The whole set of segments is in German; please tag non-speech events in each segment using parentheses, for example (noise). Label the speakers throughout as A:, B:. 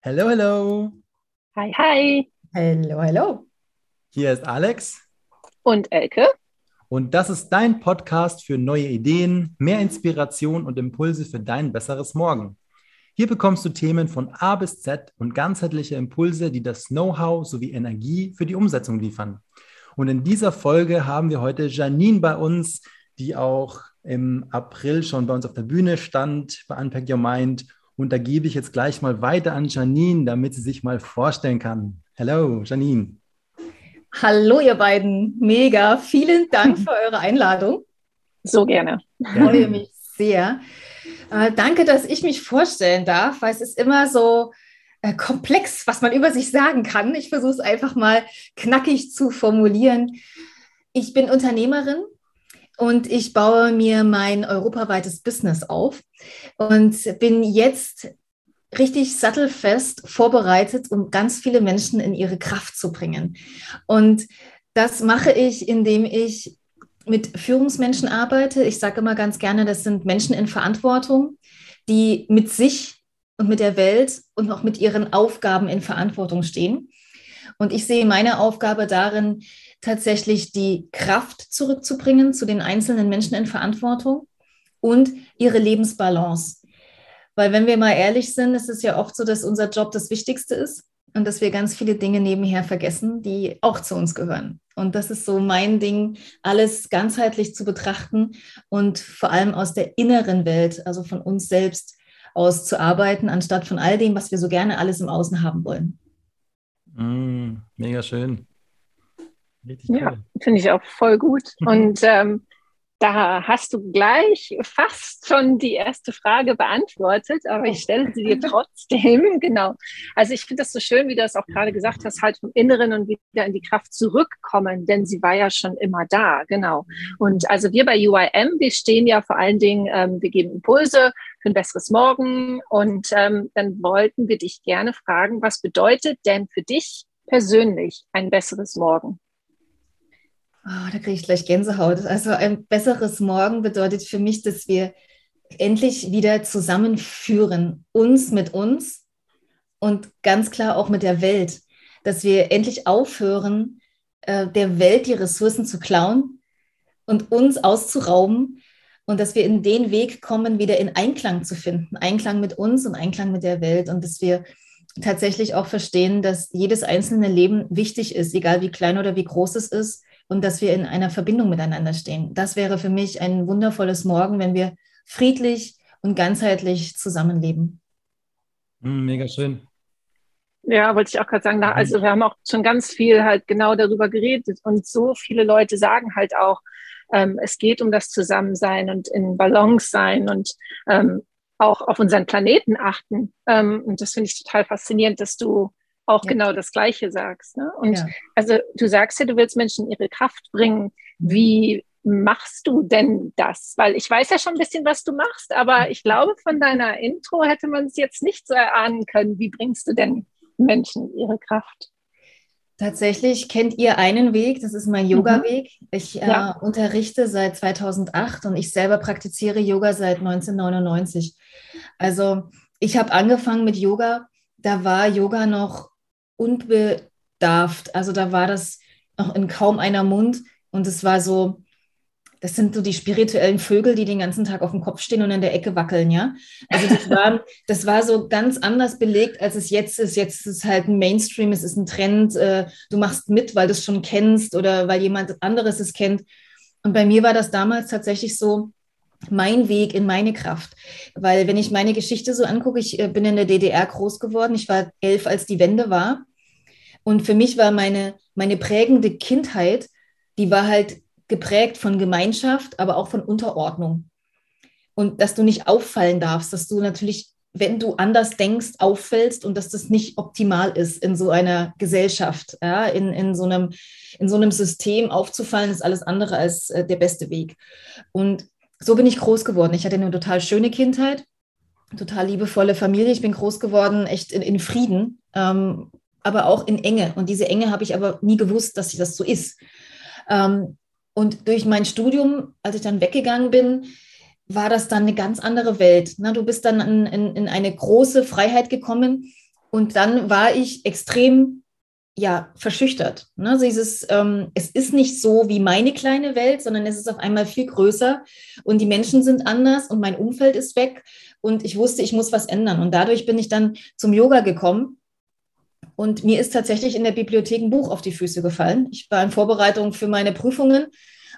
A: Hello, hello.
B: Hi, hi.
C: Hallo, hallo.
A: Hier ist Alex
B: Und Elke?
A: und das ist dein Podcast für neue Ideen, mehr Inspiration und Impulse für dein besseres Morgen. Hier bekommst du Themen von A bis Z und ganzheitliche Impulse, die das Know-how sowie Energie für die Umsetzung liefern. Und in dieser Folge haben wir heute Janine bei uns, die auch im April schon bei uns auf der Bühne stand bei Unpack Your Mind. Und da gebe ich jetzt gleich mal weiter an Janine, damit sie sich mal vorstellen kann. Hello, Janine.
C: Hallo, ihr beiden. Mega. Vielen Dank für (laughs) eure Einladung.
B: So gerne.
C: Ich freue mich sehr. Äh, danke, dass ich mich vorstellen darf, weil es ist immer so äh, komplex, was man über sich sagen kann. Ich versuche es einfach mal knackig zu formulieren. Ich bin Unternehmerin und ich baue mir mein europaweites Business auf und bin jetzt richtig sattelfest vorbereitet, um ganz viele Menschen in ihre Kraft zu bringen. Und das mache ich, indem ich mit Führungsmenschen arbeite. Ich sage immer ganz gerne, das sind Menschen in Verantwortung, die mit sich und mit der Welt und auch mit ihren Aufgaben in Verantwortung stehen. Und ich sehe meine Aufgabe darin, tatsächlich die Kraft zurückzubringen zu den einzelnen Menschen in Verantwortung und ihre Lebensbalance. Weil wenn wir mal ehrlich sind, ist es ja oft so, dass unser Job das Wichtigste ist und dass wir ganz viele Dinge nebenher vergessen, die auch zu uns gehören. Und das ist so mein Ding, alles ganzheitlich zu betrachten und vor allem aus der inneren Welt, also von uns selbst aus zu arbeiten, anstatt von all dem, was wir so gerne alles im Außen haben wollen.
A: Mm, mega schön. Richtig
B: Ja,
A: cool.
B: finde ich auch voll gut. (laughs) Und ähm, da hast du gleich fast schon die erste Frage beantwortet, aber ich stelle sie dir (laughs) trotzdem. (laughs) Genau. Also ich finde das so schön, wie du das auch gerade gesagt hast, halt vom Inneren und wieder in die Kraft zurückkommen, denn sie war ja schon immer da. Genau. Und also wir bei UIM, wir stehen ja vor allen Dingen, ähm, wir geben Impulse für ein besseres Morgen. Und ähm, dann wollten wir dich gerne fragen, was bedeutet denn für dich persönlich ein besseres Morgen?
C: Oh, da kriege ich gleich Gänsehaut. Also ein besseres Morgen bedeutet für mich, dass wir endlich wieder zusammenführen, uns mit uns und ganz klar auch mit der Welt. Dass wir endlich aufhören, äh, der Welt die Ressourcen zu klauen und uns auszurauben und dass wir in den Weg kommen, wieder in Einklang zu finden. Einklang mit uns und Einklang mit der Welt und dass wir tatsächlich auch verstehen, dass jedes einzelne Leben wichtig ist, egal wie klein oder wie groß es ist und dass wir in einer Verbindung miteinander stehen. Das wäre für mich ein wundervolles Morgen, wenn wir friedlich und ganzheitlich zusammenleben.
A: Mm, mega schön.
B: Ja, wollte ich auch gerade sagen, da, also wir haben auch schon ganz viel halt genau darüber geredet und so viele Leute sagen halt auch, ähm, es geht um das Zusammensein und in Balance sein und ähm, auch auf unseren Planeten achten. Ähm, und das finde ich total faszinierend, dass du auch
C: Ja.
B: genau das Gleiche sagst. Ne? Und
C: Ja.
B: also du sagst ja, du willst Menschen ihre Kraft bringen. Wie machst du denn das? Weil ich weiß ja schon ein bisschen, was du machst, aber ich glaube, von deiner Intro hätte man es jetzt nicht so erahnen können. Wie bringst du denn Menschen ihre Kraft?
C: Tatsächlich kennt ihr einen Weg, das ist mein Yoga-Weg. Ich äh,
B: Ja.
C: unterrichte seit 2008 und ich selber praktiziere Yoga seit 1999. Also ich habe angefangen mit Yoga, da war Yoga noch unbedarft. Also da war das noch in kaum einer Mund und es war so, das sind so die spirituellen Vögel, die den ganzen Tag auf dem Kopf stehen und in der Ecke wackeln, ja. Also das (laughs) war, das war so ganz anders belegt, als es jetzt ist. Jetzt ist es halt ein Mainstream, es ist ein Trend, äh, du machst mit, weil du es schon kennst oder weil jemand anderes es kennt. Und bei mir war das damals tatsächlich so mein Weg in meine Kraft. Weil wenn ich meine Geschichte so angucke, ich äh, bin in der DDR groß geworden, ich war elf, als die Wende war. Und für mich war meine, meine prägende Kindheit, die war halt geprägt von Gemeinschaft, aber auch von Unterordnung. Und dass du nicht auffallen darfst, dass du natürlich, wenn du anders denkst, auffällst und dass das nicht optimal ist in so einer Gesellschaft, ja, in, in, so einem, in so einem System aufzufallen, ist alles andere als äh, der beste Weg. Und so bin ich groß geworden. Ich hatte eine total schöne Kindheit, total liebevolle Familie. Ich bin groß geworden, echt in, in Frieden, ähm, aber auch in Enge. Und diese Enge habe ich aber nie gewusst, dass das so ist. Ähm, und durch mein Studium, als ich dann weggegangen bin, war das dann eine ganz andere Welt. Ne? Du bist dann in, in, in eine große Freiheit gekommen, Und dann war ich extrem ja, verschüchtert. Ne? Dieses, ähm, es ist nicht so wie meine kleine Welt, sondern es ist auf einmal viel größer und die Menschen sind anders und mein Umfeld ist weg und ich wusste, ich muss was ändern. Und dadurch bin ich dann zum Yoga gekommen und mir ist tatsächlich in der Bibliothek ein Buch auf die Füße gefallen. Ich war in Vorbereitung für meine Prüfungen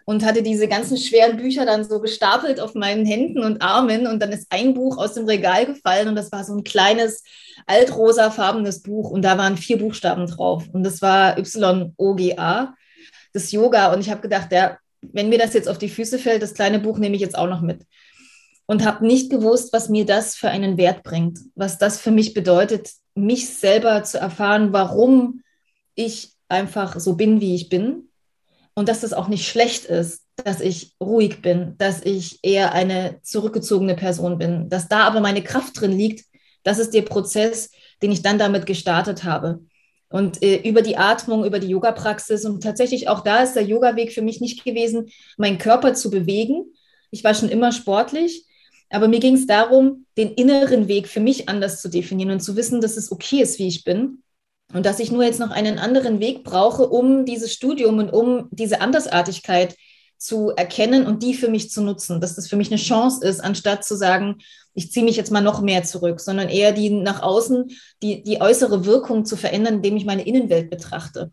C: und hatte diese ganzen schweren Bücher dann so gestapelt auf meinen Händen und Armen. Und dann ist ein Buch aus dem Regal gefallen und das war so ein kleines altrosafarbenes Buch. Und da waren vier Buchstaben drauf. Und das war Y-O-G-A, das Yoga. Und ich habe gedacht, ja, wenn mir das jetzt auf die Füße fällt, das kleine Buch nehme ich jetzt auch noch mit. Und habe nicht gewusst, was mir das für einen Wert bringt, was das für mich bedeutet, mich selber zu erfahren, warum ich einfach so bin, wie ich bin und dass das auch nicht schlecht ist, dass ich ruhig bin, dass ich eher eine zurückgezogene Person bin, dass da aber meine Kraft drin liegt. Das ist der Prozess, den ich dann damit gestartet habe. Und äh, über die Atmung, über die Yoga-Praxis und tatsächlich auch da ist der Yoga-Weg für mich nicht gewesen, meinen Körper zu bewegen. Ich war schon immer sportlich, aber mir ging es darum, den inneren Weg für mich anders zu definieren und zu wissen, dass es okay ist, wie ich bin und dass ich nur jetzt noch einen anderen Weg brauche, um dieses Studium und um diese Andersartigkeit zu erkennen und die für mich zu nutzen, dass das für mich eine Chance ist, anstatt zu sagen, ich ziehe mich jetzt mal noch mehr zurück, sondern eher die nach außen, die, die äußere Wirkung zu verändern, indem ich meine Innenwelt betrachte.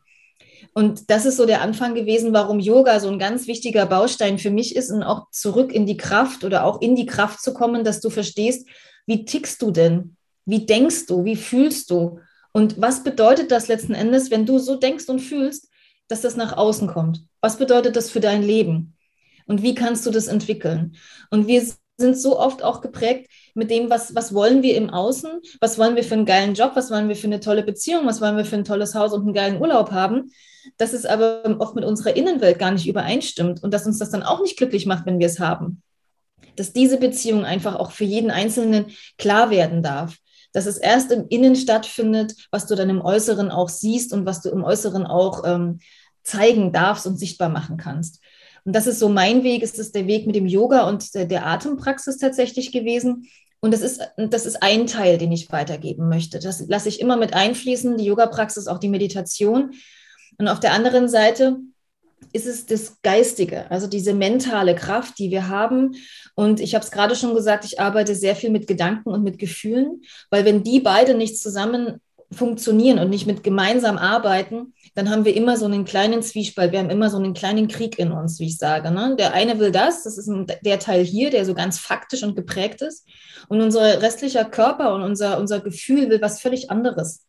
C: Und das ist so der Anfang gewesen, warum Yoga so ein ganz wichtiger Baustein für mich ist und auch zurück in die Kraft oder auch in die Kraft zu kommen, dass du verstehst, wie tickst du denn? Wie denkst du? Wie fühlst du? Und was bedeutet das letzten Endes, wenn du so denkst und fühlst, dass das nach außen kommt? Was bedeutet das für dein Leben? Und wie kannst du das entwickeln? Und wir sind so oft auch geprägt mit dem, was, was wollen wir im Außen? Was wollen wir für einen geilen Job? Was wollen wir für eine tolle Beziehung? Was wollen wir für ein tolles Haus und einen geilen Urlaub haben? Dass es aber oft mit unserer Innenwelt gar nicht übereinstimmt und dass uns das dann auch nicht glücklich macht, wenn wir es haben. Dass diese Beziehung einfach auch für jeden Einzelnen klar werden darf dass es erst im Innen stattfindet, was du dann im Äußeren auch siehst und was du im Äußeren auch ähm, zeigen darfst und sichtbar machen kannst. Und das ist so mein Weg, ist es der Weg mit dem Yoga und der, der Atempraxis tatsächlich gewesen. Und das ist, das ist ein Teil, den ich weitergeben möchte. Das lasse ich immer mit einfließen, die Yoga-Praxis, auch die Meditation. Und auf der anderen Seite ist es das Geistige, also diese mentale Kraft, die wir haben. Und ich habe es gerade schon gesagt, ich arbeite sehr viel mit Gedanken und mit Gefühlen, weil wenn die beide nicht zusammen funktionieren und nicht mit gemeinsam arbeiten, dann haben wir immer so einen kleinen Zwiespalt, wir haben immer so einen kleinen Krieg in uns, wie ich sage. Ne? Der eine will das, das ist der Teil hier, der so ganz faktisch und geprägt ist. Und unser restlicher Körper und unser, unser Gefühl will was völlig anderes,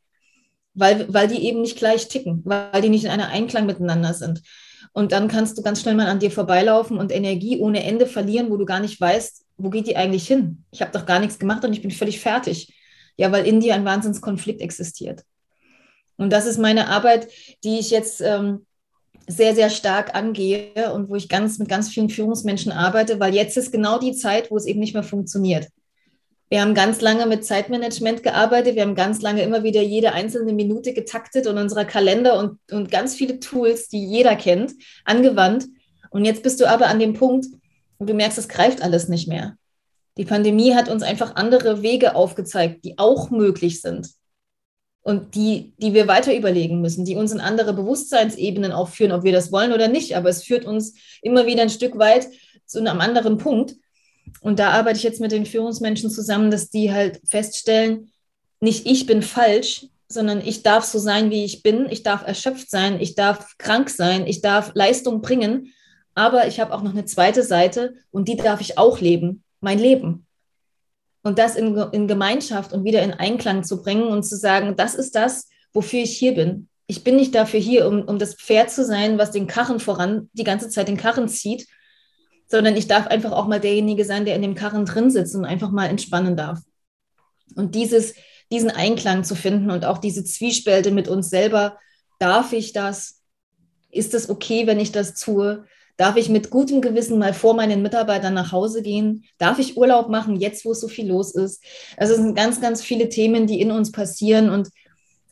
C: weil, weil die eben nicht gleich ticken, weil die nicht in einer Einklang miteinander sind. Und dann kannst du ganz schnell mal an dir vorbeilaufen und Energie ohne Ende verlieren, wo du gar nicht weißt, wo geht die eigentlich hin? Ich habe doch gar nichts gemacht und ich bin völlig fertig. Ja, weil in dir ein Wahnsinnskonflikt existiert. Und das ist meine Arbeit, die ich jetzt ähm, sehr, sehr stark angehe und wo ich ganz mit ganz vielen Führungsmenschen arbeite, weil jetzt ist genau die Zeit, wo es eben nicht mehr funktioniert. Wir haben ganz lange mit Zeitmanagement gearbeitet. Wir haben ganz lange immer wieder jede einzelne Minute getaktet und unserer Kalender und, und ganz viele Tools, die jeder kennt, angewandt. Und jetzt bist du aber an dem Punkt, wo du merkst, es greift alles nicht mehr. Die Pandemie hat uns einfach andere Wege aufgezeigt, die auch möglich sind und die, die wir weiter überlegen müssen, die uns in andere Bewusstseinsebenen auch führen, ob wir das wollen oder nicht. Aber es führt uns immer wieder ein Stück weit zu einem anderen Punkt. Und da arbeite ich jetzt mit den Führungsmenschen zusammen, dass die halt feststellen, nicht ich bin falsch, sondern ich darf so sein, wie ich bin. Ich darf erschöpft sein, ich darf krank sein, ich darf Leistung bringen. Aber ich habe auch noch eine zweite Seite und die darf ich auch leben, mein Leben. Und das in, in Gemeinschaft und wieder in Einklang zu bringen und zu sagen, das ist das, wofür ich hier bin. Ich bin nicht dafür hier, um, um das Pferd zu sein, was den Karren voran, die ganze Zeit den Karren zieht, sondern ich darf einfach auch mal derjenige sein, der in dem Karren drin sitzt und einfach mal entspannen darf. Und dieses, diesen Einklang zu finden und auch diese Zwiespälte mit uns selber, darf ich das? Ist es okay, wenn ich das tue? Darf ich mit gutem Gewissen mal vor meinen Mitarbeitern nach Hause gehen? Darf ich Urlaub machen, jetzt wo es so viel los ist? Also es sind ganz, ganz viele Themen, die in uns passieren und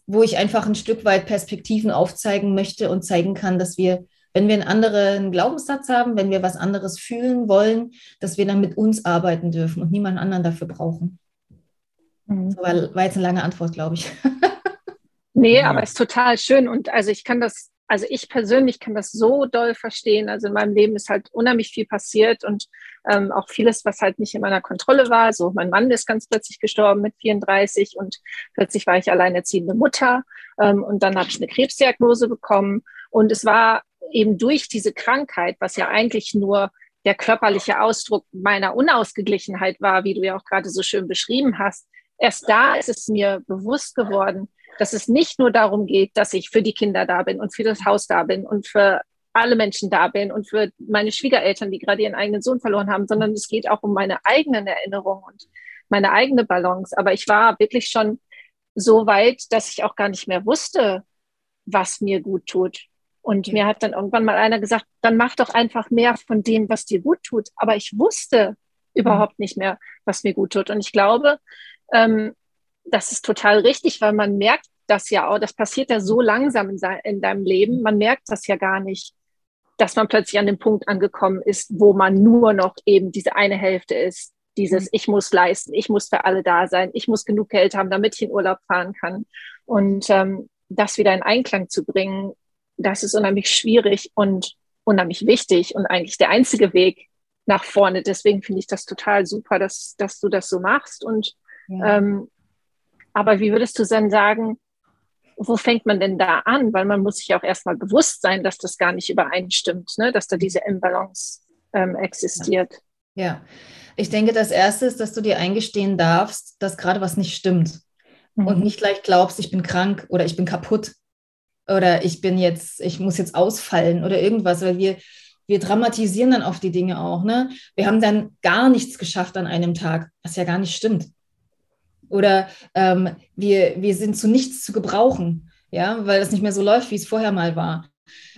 C: wo ich einfach ein Stück weit Perspektiven aufzeigen möchte und zeigen kann, dass wir wenn wir einen anderen Glaubenssatz haben, wenn wir was anderes fühlen wollen, dass wir dann mit uns arbeiten dürfen und niemand anderen dafür brauchen. Mhm. So war, war jetzt eine lange Antwort, glaube ich. (laughs)
B: nee, ja. aber es ist total schön und also ich kann das also ich persönlich kann das so doll verstehen. Also in meinem Leben ist halt unheimlich viel passiert und ähm, auch vieles, was halt nicht in meiner Kontrolle war. So, mein Mann ist ganz plötzlich gestorben mit 34 und plötzlich war ich alleinerziehende Mutter ähm, und dann habe ich eine Krebsdiagnose bekommen und es war eben durch diese Krankheit, was ja eigentlich nur der körperliche Ausdruck meiner Unausgeglichenheit war, wie du ja auch gerade so schön beschrieben hast. Erst da ist es mir bewusst geworden, dass es nicht nur darum geht, dass ich für die Kinder da bin und für das Haus da bin und für alle Menschen da bin und für meine Schwiegereltern, die gerade ihren eigenen Sohn verloren haben, sondern es geht auch um meine eigenen Erinnerungen und meine eigene Balance. Aber ich war wirklich schon so weit, dass ich auch gar nicht mehr wusste, was mir gut tut. Und mir hat dann irgendwann mal einer gesagt, dann mach doch einfach mehr von dem, was dir gut tut. Aber ich wusste überhaupt nicht mehr, was mir gut tut. Und ich glaube, ähm, das ist total richtig, weil man merkt das ja auch, das passiert ja so langsam in, in deinem Leben, man merkt das ja gar nicht, dass man plötzlich an dem Punkt angekommen ist, wo man nur noch eben diese eine Hälfte ist. Dieses, mhm. ich muss leisten, ich muss für alle da sein, ich muss genug Geld haben, damit ich in Urlaub fahren kann. Und ähm, das wieder in Einklang zu bringen, das ist unheimlich schwierig und unheimlich wichtig und eigentlich der einzige Weg nach vorne. Deswegen finde ich das total super, dass, dass du das so machst. Und ja. ähm, aber wie würdest du dann sagen, wo fängt man denn da an? Weil man muss sich auch erstmal bewusst sein, dass das gar nicht übereinstimmt, ne? dass da diese Imbalance ähm, existiert.
C: Ja. ja. ich denke, das Erste ist, dass du dir eingestehen darfst, dass gerade was nicht stimmt. Mhm. Und nicht gleich glaubst, ich bin krank oder ich bin kaputt oder ich bin jetzt, ich muss jetzt ausfallen oder irgendwas, weil wir, wir dramatisieren dann oft die Dinge auch. Ne? Wir haben dann gar nichts geschafft an einem Tag, was ja gar nicht stimmt. Oder ähm, wir, wir sind zu nichts zu gebrauchen, ja, weil das nicht mehr so läuft, wie es vorher mal war.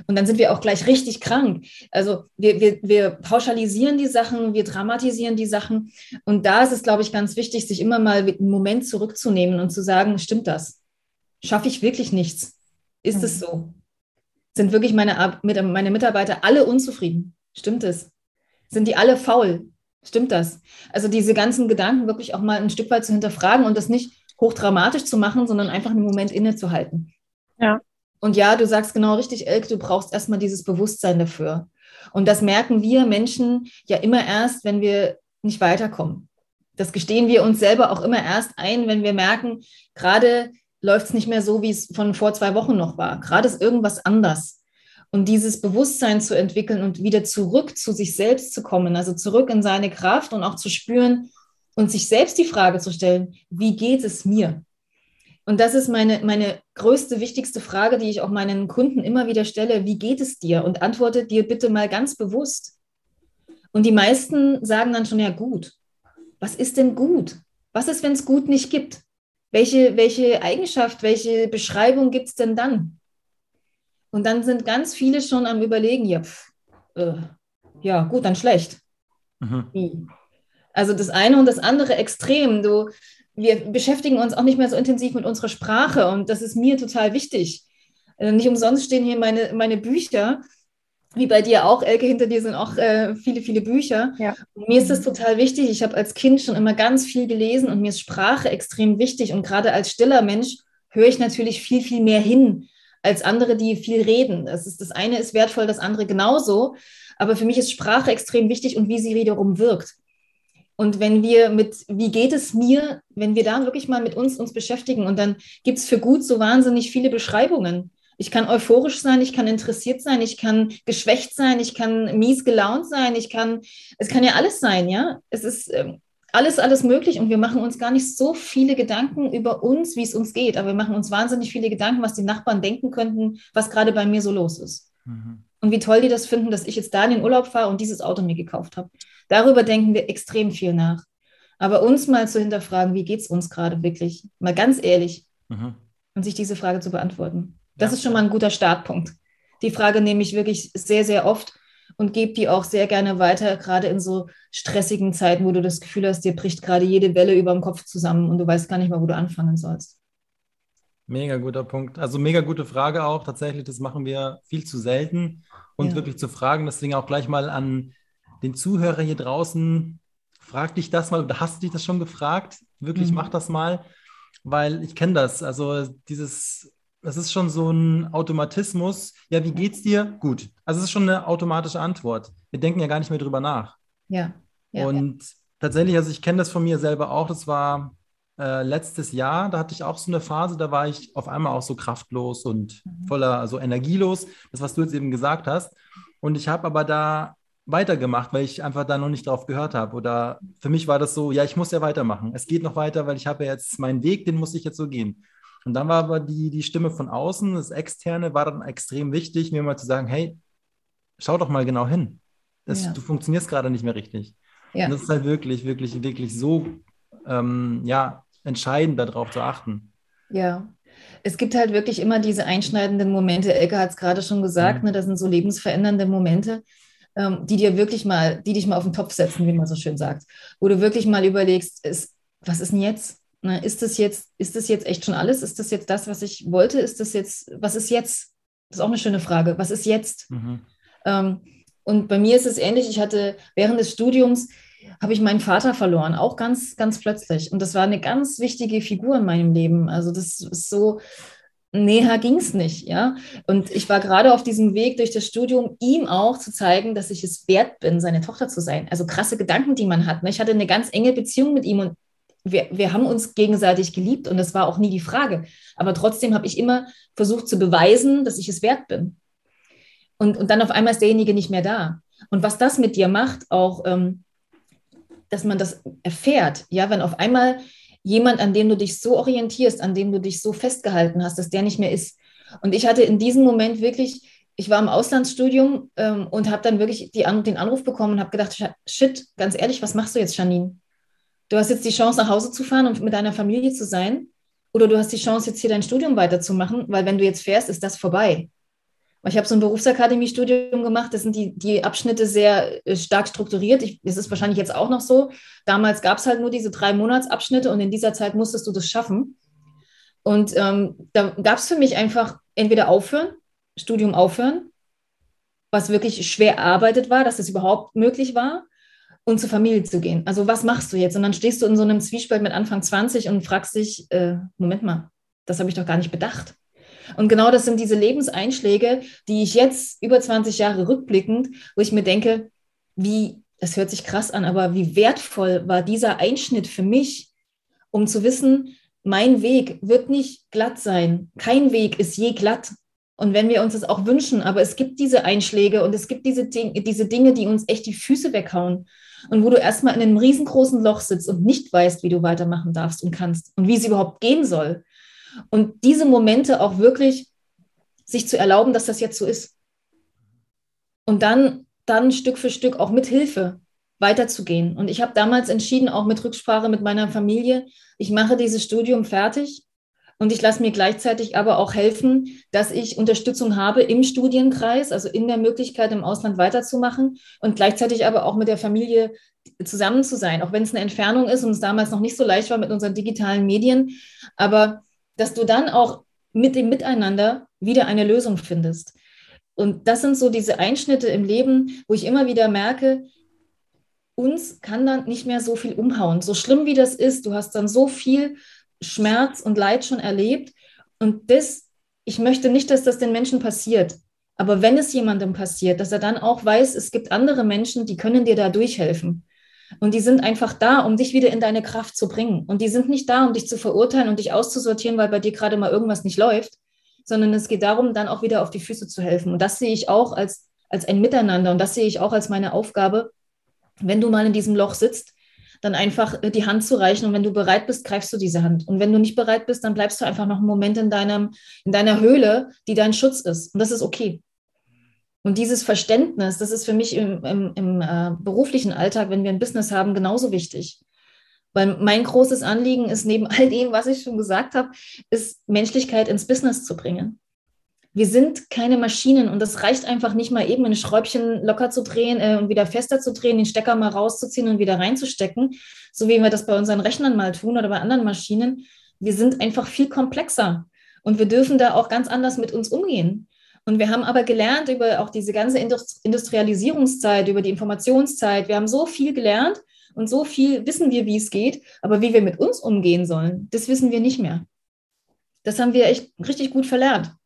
C: Und dann sind wir auch gleich richtig krank. Also wir, wir, wir pauschalisieren die Sachen, wir dramatisieren die Sachen. Und da ist es, glaube ich, ganz wichtig, sich immer mal einen Moment zurückzunehmen und zu sagen, stimmt das? Schaffe ich wirklich nichts? Ist es mhm. so? Sind wirklich meine, meine Mitarbeiter alle unzufrieden? Stimmt es? Sind die alle faul? Stimmt das? Also diese ganzen Gedanken wirklich auch mal ein Stück weit zu hinterfragen und das nicht hochdramatisch zu machen, sondern einfach einen Moment innezuhalten.
B: Ja.
C: Und ja, du sagst genau richtig, Elke, du brauchst erstmal dieses Bewusstsein dafür. Und das merken wir Menschen ja immer erst, wenn wir nicht weiterkommen. Das gestehen wir uns selber auch immer erst ein, wenn wir merken, gerade läuft es nicht mehr so, wie es von vor zwei Wochen noch war. Gerade ist irgendwas anders. Und dieses Bewusstsein zu entwickeln und wieder zurück zu sich selbst zu kommen, also zurück in seine Kraft und auch zu spüren und sich selbst die Frage zu stellen, wie geht es mir? Und das ist meine, meine größte, wichtigste Frage, die ich auch meinen Kunden immer wieder stelle. Wie geht es dir? Und antworte dir bitte mal ganz bewusst. Und die meisten sagen dann schon, ja gut. Was ist denn gut? Was ist, wenn es gut nicht gibt? Welche, welche Eigenschaft, welche Beschreibung gibt es denn dann? Und dann sind ganz viele schon am Überlegen, ja, pf, äh, ja gut, dann schlecht. Mhm. Also das eine und das andere extrem. Du, wir beschäftigen uns auch nicht mehr so intensiv mit unserer Sprache und das ist mir total wichtig. Äh, nicht umsonst stehen hier meine, meine Bücher, wie bei dir auch, Elke, hinter dir sind auch äh, viele, viele Bücher. Ja. mir ist das total wichtig. Ich habe als Kind schon immer ganz viel gelesen und mir ist Sprache extrem wichtig. Und gerade als stiller Mensch höre ich natürlich viel, viel mehr hin als andere, die viel reden. Das, ist, das eine ist wertvoll, das andere genauso. Aber für mich ist Sprache extrem wichtig und wie sie wiederum wirkt. Und wenn wir mit, wie geht es mir, wenn wir da wirklich mal mit uns uns beschäftigen und dann gibt es für gut so wahnsinnig viele Beschreibungen. Ich kann euphorisch sein, ich kann interessiert sein, ich kann geschwächt sein, ich kann mies gelaunt sein, ich kann, es kann ja alles sein, ja. Es ist, ähm, alles, alles möglich und wir machen uns gar nicht so viele Gedanken über uns, wie es uns geht, aber wir machen uns wahnsinnig viele Gedanken, was die Nachbarn denken könnten, was gerade bei mir so los ist. Mhm. Und wie toll die das finden, dass ich jetzt da in den Urlaub fahre und dieses Auto mir gekauft habe. Darüber denken wir extrem viel nach. Aber uns mal zu hinterfragen, wie geht es uns gerade wirklich, mal ganz ehrlich, mhm. und sich diese Frage zu beantworten. Das ja. ist schon mal ein guter Startpunkt. Die Frage nehme ich wirklich sehr, sehr oft und gebe die auch sehr gerne weiter, gerade in so stressigen Zeiten, wo du das Gefühl hast, dir bricht gerade jede Welle über dem Kopf zusammen und du weißt gar nicht mal, wo du anfangen sollst.
A: Mega guter Punkt. Also mega gute Frage auch. Tatsächlich, das machen wir viel zu selten, uns ja. wirklich zu fragen. Deswegen auch gleich mal an den Zuhörer hier draußen. frag dich das mal oder hast du dich das schon gefragt? Wirklich, mhm. mach das mal, weil ich kenne das. Also dieses, das ist schon so ein Automatismus. Ja, wie geht's dir? Gut. Also es ist schon eine automatische Antwort. Wir denken ja gar nicht mehr drüber nach.
C: Ja. ja
A: und ja. tatsächlich, also ich kenne das von mir selber auch. Das war äh, letztes Jahr, da hatte ich auch so eine Phase, da war ich auf einmal auch so kraftlos und mhm. voller, also energielos. Das, was du jetzt eben gesagt hast. Und ich habe aber da weitergemacht, weil ich einfach da noch nicht drauf gehört habe. Oder für mich war das so, ja, ich muss ja weitermachen. Es geht noch weiter, weil ich habe ja jetzt meinen Weg, den muss ich jetzt so gehen. Und dann war aber die, die Stimme von außen, das Externe, war dann extrem wichtig, mir mal zu sagen, hey, schau doch mal genau hin. Das, ja. Du funktionierst gerade nicht mehr richtig. Ja. Und das ist halt wirklich, wirklich, wirklich so, ähm, ja, entscheidend, darauf zu achten.
C: Ja, es gibt halt wirklich immer diese einschneidenden Momente. Elke hat es gerade schon gesagt, mhm. ne, das sind so lebensverändernde Momente, ähm, die dir wirklich mal, die dich mal auf den Topf setzen, wie man so schön sagt. Wo du wirklich mal überlegst, ist, was ist denn jetzt? Ne, ist das jetzt, ist das jetzt echt schon alles? Ist das jetzt das, was ich wollte? Ist das jetzt, was ist jetzt? Das ist auch eine schöne Frage. Was ist jetzt? Mhm. Ähm, und bei mir ist es ähnlich. Ich hatte während des Studiums habe ich meinen Vater verloren, auch ganz, ganz plötzlich. Und das war eine ganz wichtige Figur in meinem Leben. Also das ist so, näher ging es nicht, ja. Und ich war gerade auf diesem Weg durch das Studium, ihm auch zu zeigen, dass ich es wert bin, seine Tochter zu sein. Also krasse Gedanken, die man hat. Ne? Ich hatte eine ganz enge Beziehung mit ihm und wir, wir haben uns gegenseitig geliebt und das war auch nie die Frage. Aber trotzdem habe ich immer versucht zu beweisen, dass ich es wert bin. Und, und dann auf einmal ist derjenige nicht mehr da. Und was das mit dir macht, auch ähm, dass man das erfährt, ja, wenn auf einmal jemand, an dem du dich so orientierst, an dem du dich so festgehalten hast, dass der nicht mehr ist. Und ich hatte in diesem Moment wirklich, ich war im Auslandsstudium ähm, und habe dann wirklich die, den Anruf bekommen und habe gedacht, shit, ganz ehrlich, was machst du jetzt, Janine? Du hast jetzt die Chance, nach Hause zu fahren und mit deiner Familie zu sein. Oder du hast die Chance, jetzt hier dein Studium weiterzumachen, weil wenn du jetzt fährst, ist das vorbei. Ich habe so ein Berufsakademiestudium gemacht, das sind die, die Abschnitte sehr äh, stark strukturiert. Ich, das ist wahrscheinlich jetzt auch noch so. Damals gab es halt nur diese drei Monatsabschnitte und in dieser Zeit musstest du das schaffen. Und ähm, da gab es für mich einfach entweder aufhören, Studium aufhören, was wirklich schwer erarbeitet war, dass es überhaupt möglich war, und zur Familie zu gehen. Also was machst du jetzt? Und dann stehst du in so einem Zwiespalt mit Anfang 20 und fragst dich, äh, Moment mal, das habe ich doch gar nicht bedacht. Und genau das sind diese Lebenseinschläge, die ich jetzt über 20 Jahre rückblickend, wo ich mir denke, wie, das hört sich krass an, aber wie wertvoll war dieser Einschnitt für mich, um zu wissen, mein Weg wird nicht glatt sein. Kein Weg ist je glatt. Und wenn wir uns das auch wünschen, aber es gibt diese Einschläge und es gibt diese, Ding, diese Dinge, die uns echt die Füße weghauen. Und wo du erstmal in einem riesengroßen Loch sitzt und nicht weißt, wie du weitermachen darfst und kannst und wie es überhaupt gehen soll. Und diese Momente auch wirklich sich zu erlauben, dass das jetzt so ist. Und dann, dann Stück für Stück auch mit Hilfe weiterzugehen. Und ich habe damals entschieden, auch mit Rücksprache mit meiner Familie, ich mache dieses Studium fertig und ich lasse mir gleichzeitig aber auch helfen, dass ich Unterstützung habe im Studienkreis, also in der Möglichkeit, im Ausland weiterzumachen und gleichzeitig aber auch mit der Familie zusammen zu sein, auch wenn es eine Entfernung ist und es damals noch nicht so leicht war mit unseren digitalen Medien. Aber dass du dann auch mit dem Miteinander wieder eine Lösung findest. Und das sind so diese Einschnitte im Leben, wo ich immer wieder merke, uns kann dann nicht mehr so viel umhauen. So schlimm wie das ist, du hast dann so viel Schmerz und Leid schon erlebt. Und das, ich möchte nicht, dass das den Menschen passiert. Aber wenn es jemandem passiert, dass er dann auch weiß, es gibt andere Menschen, die können dir da durchhelfen. Und die sind einfach da, um dich wieder in deine Kraft zu bringen. Und die sind nicht da, um dich zu verurteilen und dich auszusortieren, weil bei dir gerade mal irgendwas nicht läuft, sondern es geht darum, dann auch wieder auf die Füße zu helfen. Und das sehe ich auch als, als ein Miteinander und das sehe ich auch als meine Aufgabe, wenn du mal in diesem Loch sitzt, dann einfach äh, die Hand zu reichen. Und wenn du bereit bist, greifst du diese Hand. Und wenn du nicht bereit bist, dann bleibst du einfach noch einen Moment in, deinem, in deiner Höhle, die dein Schutz ist. Und das ist okay. Und dieses Verständnis, das ist für mich im, im, im äh, beruflichen Alltag, wenn wir ein Business haben, genauso wichtig. Weil mein großes Anliegen ist, neben all dem, was ich schon gesagt habe, ist Menschlichkeit ins Business zu bringen. Wir sind keine Maschinen und das reicht einfach nicht mal eben ein Schräubchen locker zu drehen äh, und wieder fester zu drehen, den Stecker mal rauszuziehen und wieder reinzustecken, so wie wir das bei unseren Rechnern mal tun oder bei anderen Maschinen. Wir sind einfach viel komplexer und wir dürfen da auch ganz anders mit uns umgehen. Und wir haben aber gelernt über auch diese ganze Industrialisierungszeit, über die Informationszeit. Wir haben so viel gelernt und so viel wissen wir, wie es geht, aber wie wir mit uns umgehen sollen, das wissen wir nicht mehr. Das haben wir echt richtig gut verlernt.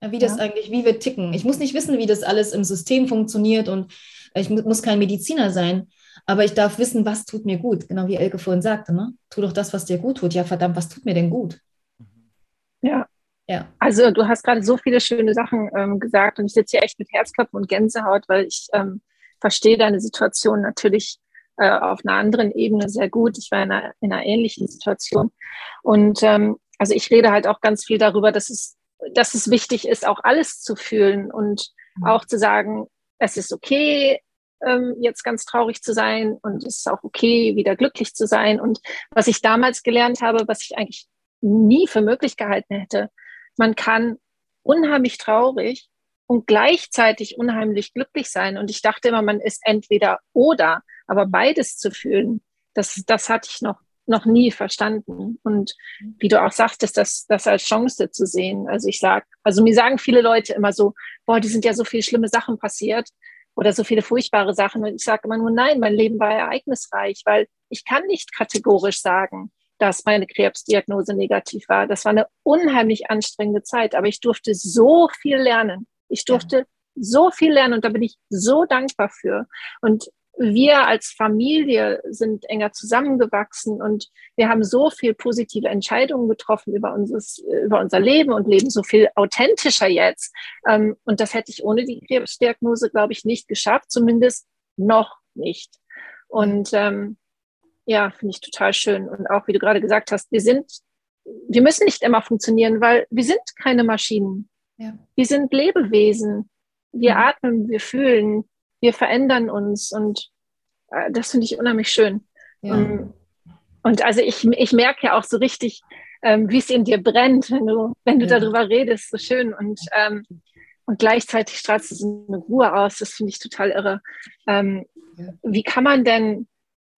C: Wie das ja. eigentlich, wie wir ticken. Ich muss nicht wissen, wie das alles im System funktioniert und ich muss kein Mediziner sein, aber ich darf wissen, was tut mir gut. Genau wie Elke vorhin sagte, ne? Tu doch das, was dir gut tut. Ja, verdammt, was tut mir denn gut?
B: Ja. Ja. Also du hast gerade so viele schöne Sachen ähm, gesagt und ich sitze hier echt mit Herzklopfen und Gänsehaut, weil ich ähm, verstehe deine Situation natürlich äh, auf einer anderen Ebene sehr gut. Ich war in einer, in einer ähnlichen Situation. Und ähm, also ich rede halt auch ganz viel darüber, dass es, dass es wichtig ist, auch alles zu fühlen und mhm. auch zu sagen, es ist okay, ähm, jetzt ganz traurig zu sein und es ist auch okay, wieder glücklich zu sein. Und was ich damals gelernt habe, was ich eigentlich nie für möglich gehalten hätte, man kann unheimlich traurig und gleichzeitig unheimlich glücklich sein. Und ich dachte immer, man ist entweder oder, aber beides zu fühlen, das, das hatte ich noch, noch nie verstanden. Und wie du auch sagtest, das, das als Chance zu sehen. Also ich sag, also mir sagen viele Leute immer so, boah, die sind ja so viele schlimme Sachen passiert oder so viele furchtbare Sachen. Und ich sage immer nur, nein, mein Leben war ereignisreich, weil ich kann nicht kategorisch sagen, dass meine Krebsdiagnose negativ war. Das war eine unheimlich anstrengende Zeit, aber ich durfte so viel lernen. Ich durfte ja. so viel lernen und da bin ich so dankbar für. Und wir als Familie sind enger zusammengewachsen und wir haben so viel positive Entscheidungen getroffen über, unseres, über unser Leben und leben so viel authentischer jetzt. Ähm, und das hätte ich ohne die Krebsdiagnose, glaube ich, nicht geschafft, zumindest noch nicht. Und ähm, ja, finde ich total schön. Und auch, wie du gerade gesagt hast, wir sind, wir müssen nicht immer funktionieren, weil wir sind keine Maschinen. Ja. Wir sind Lebewesen. Wir mhm. atmen, wir fühlen, wir verändern uns und äh, das finde ich unheimlich schön. Ja. Und, und, also ich, ich merke ja auch so richtig, ähm, wie es in dir brennt, wenn du, wenn du ja. darüber redest, so schön. Und, ähm, und gleichzeitig strahlst du so eine Ruhe aus, das finde ich total irre. Ähm, ja. Wie kann man denn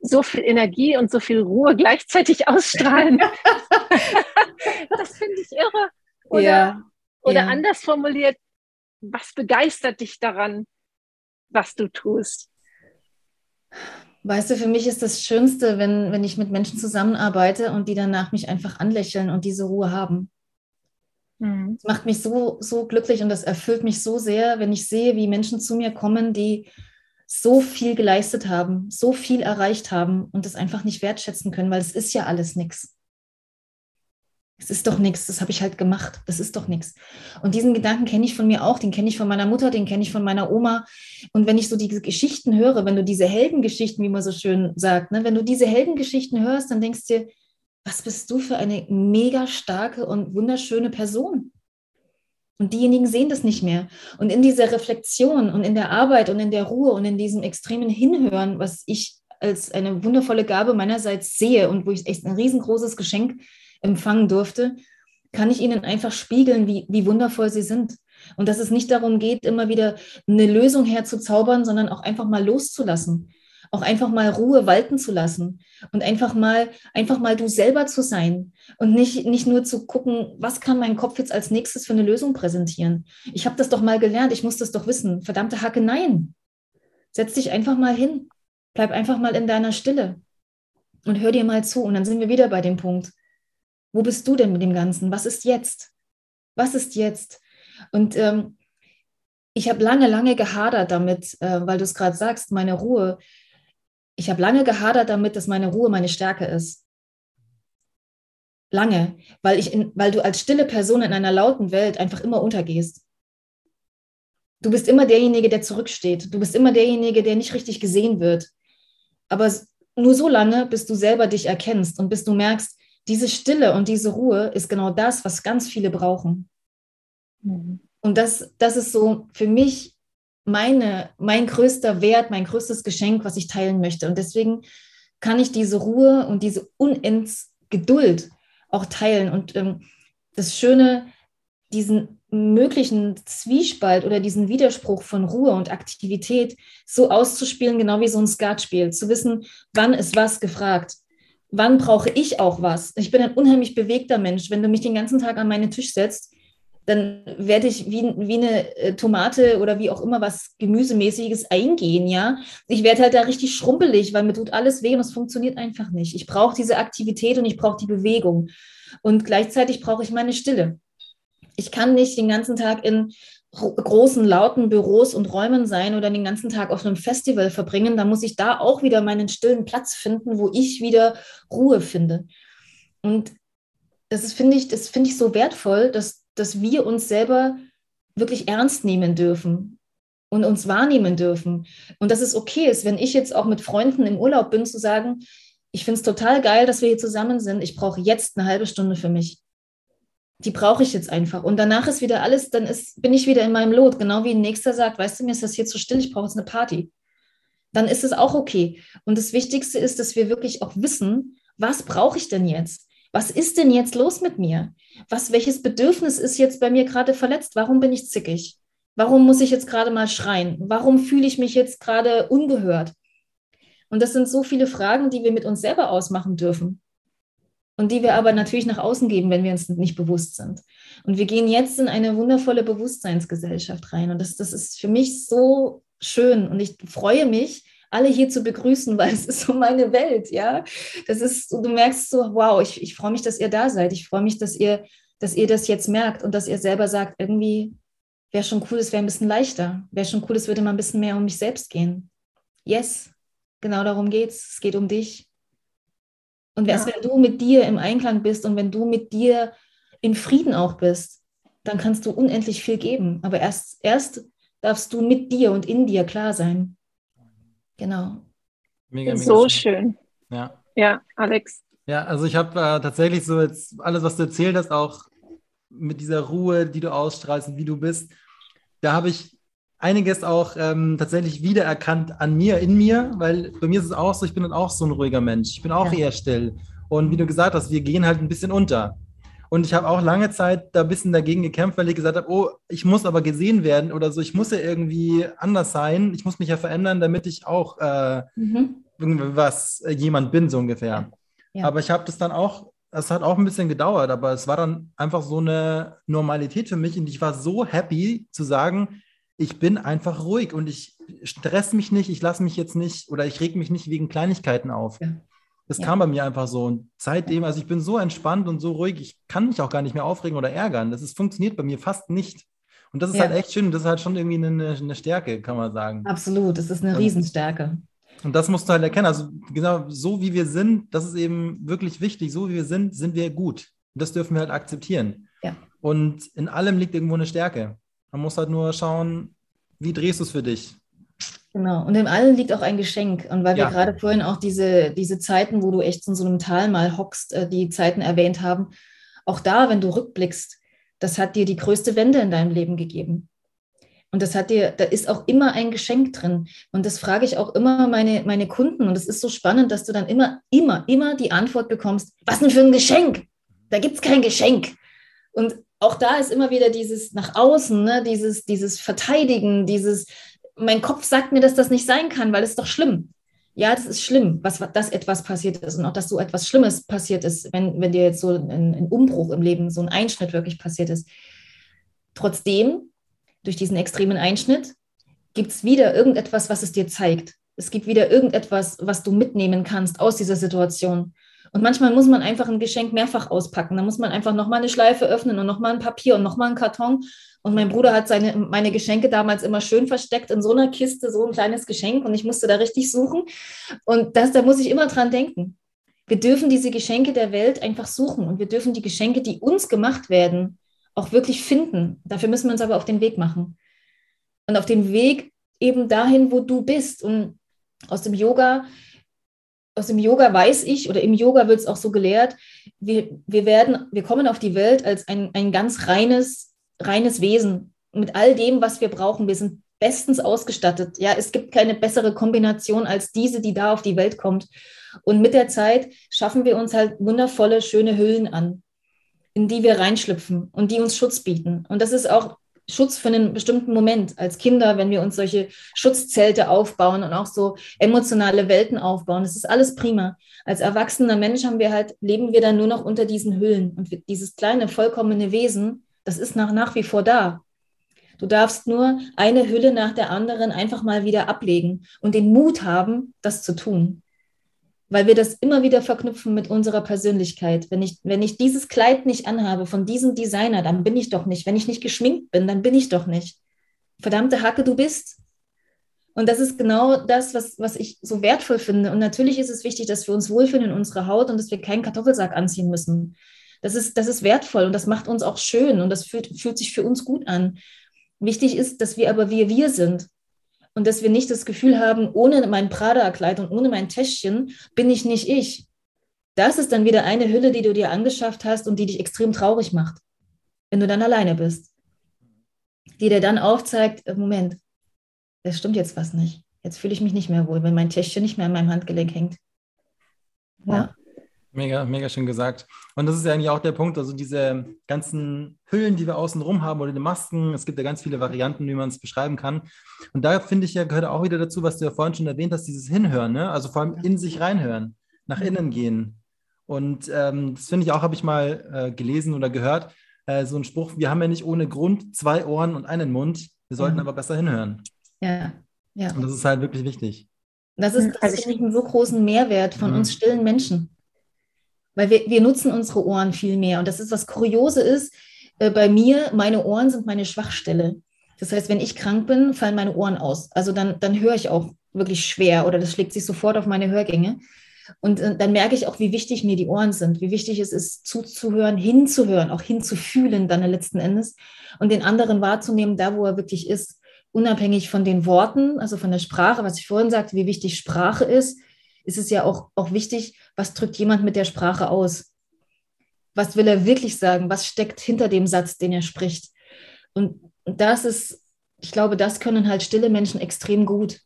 B: so viel Energie und so viel Ruhe gleichzeitig ausstrahlen? (laughs) das finde ich irre. Oder, oder anders formuliert, was begeistert dich daran? Was du tust?
C: Weißt du, für mich ist das Schönste, wenn, wenn ich mit Menschen zusammenarbeite und die danach mich einfach anlächeln und diese Ruhe haben. Mhm. Das macht mich so, so glücklich und das erfüllt mich so sehr, wenn ich sehe, wie Menschen zu mir kommen, die so viel geleistet haben, so viel erreicht haben und das einfach nicht wertschätzen können, weil es ist ja alles nichts es ist doch nichts, das habe ich halt gemacht, das ist doch nichts. Und diesen Gedanken kenne ich von mir auch, den kenne ich von meiner Mutter, den kenne ich von meiner Oma. Und wenn ich so diese Geschichten höre, wenn du diese Heldengeschichten, wie man so schön sagt, ne, wenn du diese Heldengeschichten hörst, dann denkst du dir, was bist du für eine mega starke und wunderschöne Person? Und diejenigen sehen das nicht mehr. Und in dieser Reflexion und in der Arbeit und in der Ruhe und in diesem extremen Hinhören, was ich als eine wundervolle Gabe meinerseits sehe und wo ich echt ein riesengroßes Geschenk empfangen durfte, kann ich ihnen einfach spiegeln, wie, wie wundervoll sie sind. Und dass es nicht darum geht, immer wieder eine Lösung herzuzaubern, sondern auch einfach mal loszulassen. Auch einfach mal Ruhe walten zu lassen und einfach mal, einfach mal du selber zu sein und nicht, nicht nur zu gucken, was kann mein Kopf jetzt als nächstes für eine Lösung präsentieren. Ich habe das doch mal gelernt, ich muss das doch wissen. Verdammte Hacke, nein. Setz dich einfach mal hin. Bleib einfach mal in deiner Stille und hör dir mal zu. Und dann sind wir wieder bei dem Punkt. Wo bist du denn mit dem Ganzen? Was ist jetzt? Was ist jetzt? Und ähm, ich habe lange, lange gehadert damit, äh, weil du es gerade sagst, meine Ruhe. Ich habe lange gehadert damit, dass meine Ruhe meine Stärke ist. Lange, weil, ich in, weil du als stille Person in einer lauten Welt einfach immer untergehst. Du bist immer derjenige, der zurücksteht. Du bist immer derjenige, der nicht richtig gesehen wird. Aber nur so lange, bis du selber dich erkennst und bis du merkst, diese Stille und diese Ruhe ist genau das, was ganz viele brauchen. Mhm. Und das, das ist so für mich meine, mein größter Wert, mein größtes Geschenk, was ich teilen möchte. Und deswegen kann ich diese Ruhe und diese unends Geduld auch teilen. Und ähm, das Schöne, diesen möglichen Zwiespalt oder diesen Widerspruch von Ruhe und Aktivität so auszuspielen, genau wie so ein Skatspiel, zu wissen, wann ist was gefragt wann brauche ich auch was? Ich bin ein unheimlich bewegter Mensch. Wenn du mich den ganzen Tag an meinen Tisch setzt, dann werde ich wie, wie eine äh, Tomate oder wie auch immer was Gemüsemäßiges eingehen, ja. Ich werde halt da richtig schrumpelig, weil mir tut alles weh und es funktioniert einfach nicht. Ich brauche diese Aktivität und ich brauche die Bewegung. Und gleichzeitig brauche ich meine Stille. Ich kann nicht den ganzen Tag in großen, lauten Büros und Räumen sein oder den ganzen Tag auf einem Festival verbringen. Da muss ich da auch wieder meinen stillen Platz finden, wo ich wieder Ruhe finde. Und das finde ich, das ich so wertvoll, dass dass wir uns selber wirklich ernst nehmen dürfen und uns wahrnehmen dürfen. Und dass es okay ist, wenn ich jetzt auch mit Freunden im Urlaub bin, zu sagen, ich finde es total geil, dass wir hier zusammen sind. Ich brauche jetzt eine halbe Stunde für mich. Die brauche ich jetzt einfach. Und danach ist wieder alles, dann ist, bin ich wieder in meinem Lot. Genau wie ein Nächster sagt, weißt du, mir ist das hier zu still, ich brauche jetzt eine Party. Dann ist es auch okay. Und das Wichtigste ist, dass wir wirklich auch wissen, was brauche ich denn jetzt? was ist denn jetzt los mit mir? Was, welches Bedürfnis ist jetzt bei mir gerade verletzt? Warum bin ich zickig? Warum muss ich jetzt gerade mal schreien? Warum fühle ich mich jetzt gerade ungehört? Und das sind so viele Fragen, die wir mit uns selber ausmachen dürfen. Und die wir aber natürlich nach außen geben, wenn wir uns nicht bewusst sind. Und wir gehen jetzt in eine wundervolle Bewusstseinsgesellschaft rein. Und das, das ist für mich so schön. Und ich freue mich, alle hier zu begrüßen, (laughs) weil es ist so meine Welt, ja. Das ist, du merkst so, wow, ich, ich freue mich, dass ihr da seid. Ich freue mich, dass ihr, dass ihr das jetzt merkt und dass ihr selber sagt, irgendwie wäre schon cool, es wäre ein bisschen leichter. Wäre schon cool, es würde mal ein bisschen mehr um mich selbst gehen. Yes, genau darum geht's. Es geht um dich. Und ja. wenn du mit dir im Einklang bist und wenn du mit dir im Frieden auch bist, dann kannst du unendlich viel geben. Aber erst, erst darfst du mit dir und in dir klar sein. Genau.
B: Mega, mega so schön. schön.
A: Ja.
B: Ja, Alex.
A: Ja, also ich habe äh, tatsächlich so jetzt alles, was du erzählt hast, auch mit dieser Ruhe, die du ausstrahlst und wie du bist, da habe ich einiges auch ähm, tatsächlich wiedererkannt an mir, in mir, weil bei mir ist es auch so, ich bin dann auch so ein ruhiger Mensch. Ich bin auch ja. eher still. Und wie du gesagt hast, wir gehen halt ein bisschen unter. Und ich habe auch lange Zeit da ein bisschen dagegen gekämpft, weil ich gesagt habe, oh, ich muss aber gesehen werden oder so, ich muss ja irgendwie anders sein, ich muss mich ja verändern, damit ich auch äh, mhm. irgendwas, äh, jemand bin, so ungefähr. Ja. Aber ich habe das dann auch, es hat auch ein bisschen gedauert, aber es war dann einfach so eine Normalität für mich und ich war so happy zu sagen, ich bin einfach ruhig und ich stress mich nicht, ich lasse mich jetzt nicht oder ich reg mich nicht wegen Kleinigkeiten auf. Ja. Das ja. kam bei mir einfach so. Und seitdem, also ich bin so entspannt und so ruhig, ich kann mich auch gar nicht mehr aufregen oder ärgern. Das ist, funktioniert bei mir fast nicht. Und das ist ja. halt echt schön. Das ist halt schon irgendwie eine, eine Stärke, kann man sagen.
C: Absolut, das ist eine und, Riesenstärke.
A: Und das musst du halt erkennen. Also genau so wie wir sind, das ist eben wirklich wichtig. So wie wir sind, sind wir gut. Und das dürfen wir halt akzeptieren.
C: Ja.
A: Und in allem liegt irgendwo eine Stärke. Man muss halt nur schauen, wie drehst du es für dich?
C: Genau, und in allem liegt auch ein Geschenk. Und weil ja. wir gerade vorhin auch diese, diese Zeiten, wo du echt in so einem Tal mal hockst, äh, die Zeiten erwähnt haben, auch da, wenn du rückblickst, das hat dir die größte Wende in deinem Leben gegeben. Und das hat dir, da ist auch immer ein Geschenk drin. Und das frage ich auch immer meine, meine Kunden. Und es ist so spannend, dass du dann immer, immer, immer die Antwort bekommst, was denn für ein Geschenk? Da gibt es kein Geschenk. Und auch da ist immer wieder dieses nach außen, ne? dieses, dieses Verteidigen, dieses, mein Kopf sagt mir, dass das nicht sein kann, weil es doch schlimm. Ja, das ist schlimm, was, dass etwas passiert ist und auch, dass so etwas Schlimmes passiert ist, wenn, wenn dir jetzt so ein, ein Umbruch im Leben, so ein Einschnitt wirklich passiert ist. Trotzdem, durch diesen extremen Einschnitt, gibt es wieder irgendetwas, was es dir zeigt. Es gibt wieder irgendetwas, was du mitnehmen kannst aus dieser Situation. Und manchmal muss man einfach ein Geschenk mehrfach auspacken. Da muss man einfach nochmal eine Schleife öffnen und nochmal ein Papier und nochmal einen Karton. Und mein Bruder hat seine, meine Geschenke damals immer schön versteckt in so einer Kiste, so ein kleines Geschenk. Und ich musste da richtig suchen. Und das, da muss ich immer dran denken. Wir dürfen diese Geschenke der Welt einfach suchen. Und wir dürfen die Geschenke, die uns gemacht werden, auch wirklich finden. Dafür müssen wir uns aber auf den Weg machen. Und auf den Weg eben dahin, wo du bist. Und aus dem Yoga aus dem Yoga weiß ich, oder im Yoga wird es auch so gelehrt, wir, wir werden, wir kommen auf die Welt als ein, ein ganz reines, reines Wesen mit all dem, was wir brauchen. Wir sind bestens ausgestattet. Ja, es gibt keine bessere Kombination als diese, die da auf die Welt kommt. Und mit der Zeit schaffen wir uns halt wundervolle, schöne Hüllen an, in die wir reinschlüpfen und die uns Schutz bieten. Und das ist auch Schutz für einen bestimmten Moment. Als Kinder, wenn wir uns solche Schutzzelte aufbauen und auch so emotionale Welten aufbauen, das ist alles prima. Als erwachsener Mensch haben wir halt, leben wir dann nur noch unter diesen Hüllen. Und dieses kleine, vollkommene Wesen, Das ist nach, nach wie vor da. Du darfst nur eine Hülle nach der anderen einfach mal wieder ablegen und den Mut haben, das zu tun. Weil wir das immer wieder verknüpfen mit unserer Persönlichkeit. Wenn ich, wenn ich dieses Kleid nicht anhabe von diesem Designer, dann bin ich doch nicht. Wenn ich nicht geschminkt bin, dann bin ich doch nicht. Verdammte Hacke, du bist. Und das ist genau das, was, was ich so wertvoll finde. Und natürlich ist es wichtig, dass wir uns wohlfühlen in unserer Haut und dass wir keinen Kartoffelsack anziehen müssen. Das ist, das ist wertvoll und das macht uns auch schön und das fühlt, fühlt sich für uns gut an. Wichtig ist, dass wir aber wir wir sind und dass wir nicht das Gefühl haben, ohne mein Prada-Kleid und ohne mein Täschchen bin ich nicht ich. Das ist dann wieder eine Hülle, die du dir angeschafft hast und die dich extrem traurig macht, wenn du dann alleine bist. Die dir dann aufzeigt, äh, Moment, es stimmt jetzt was nicht. Jetzt fühle ich mich nicht mehr wohl, wenn mein Täschchen nicht mehr an meinem Handgelenk hängt.
A: Ja. Mega, mega schön gesagt. Und das ist ja eigentlich auch der Punkt, also diese ganzen Hüllen, die wir außen rum haben oder die Masken, es gibt ja ganz viele Varianten, wie man es beschreiben kann. Und da finde ich ja, gehört auch wieder dazu, was du ja vorhin schon erwähnt hast, dieses Hinhören, ne? also vor allem in sich reinhören, nach innen gehen. Und ähm, das finde ich auch, habe ich mal äh, gelesen oder gehört, äh, so ein Spruch, wir haben ja nicht ohne Grund zwei Ohren und einen Mund, wir sollten mhm. aber besser hinhören.
C: Ja, ja.
A: Und das ist halt wirklich wichtig.
C: Das ist, das also ich einen so großen Mehrwert von mhm. uns stillen Menschen weil wir, wir nutzen unsere Ohren viel mehr. Und das ist, was Kuriose ist, äh, bei mir, meine Ohren sind meine Schwachstelle. Das heißt, wenn ich krank bin, fallen meine Ohren aus. Also dann, dann höre ich auch wirklich schwer oder das schlägt sich sofort auf meine Hörgänge. Und äh, dann merke ich auch, wie wichtig mir die Ohren sind, wie wichtig es ist, zuzuhören, hinzuhören, auch hinzufühlen dann letzten Endes und den anderen wahrzunehmen, da wo er wirklich ist, unabhängig von den Worten, also von der Sprache, was ich vorhin sagte, wie wichtig Sprache ist, ist es ja auch, auch wichtig, was drückt jemand mit der Sprache aus? Was will er wirklich sagen? Was steckt hinter dem Satz, den er spricht? Und das ist, ich glaube, das können halt stille Menschen extrem gut,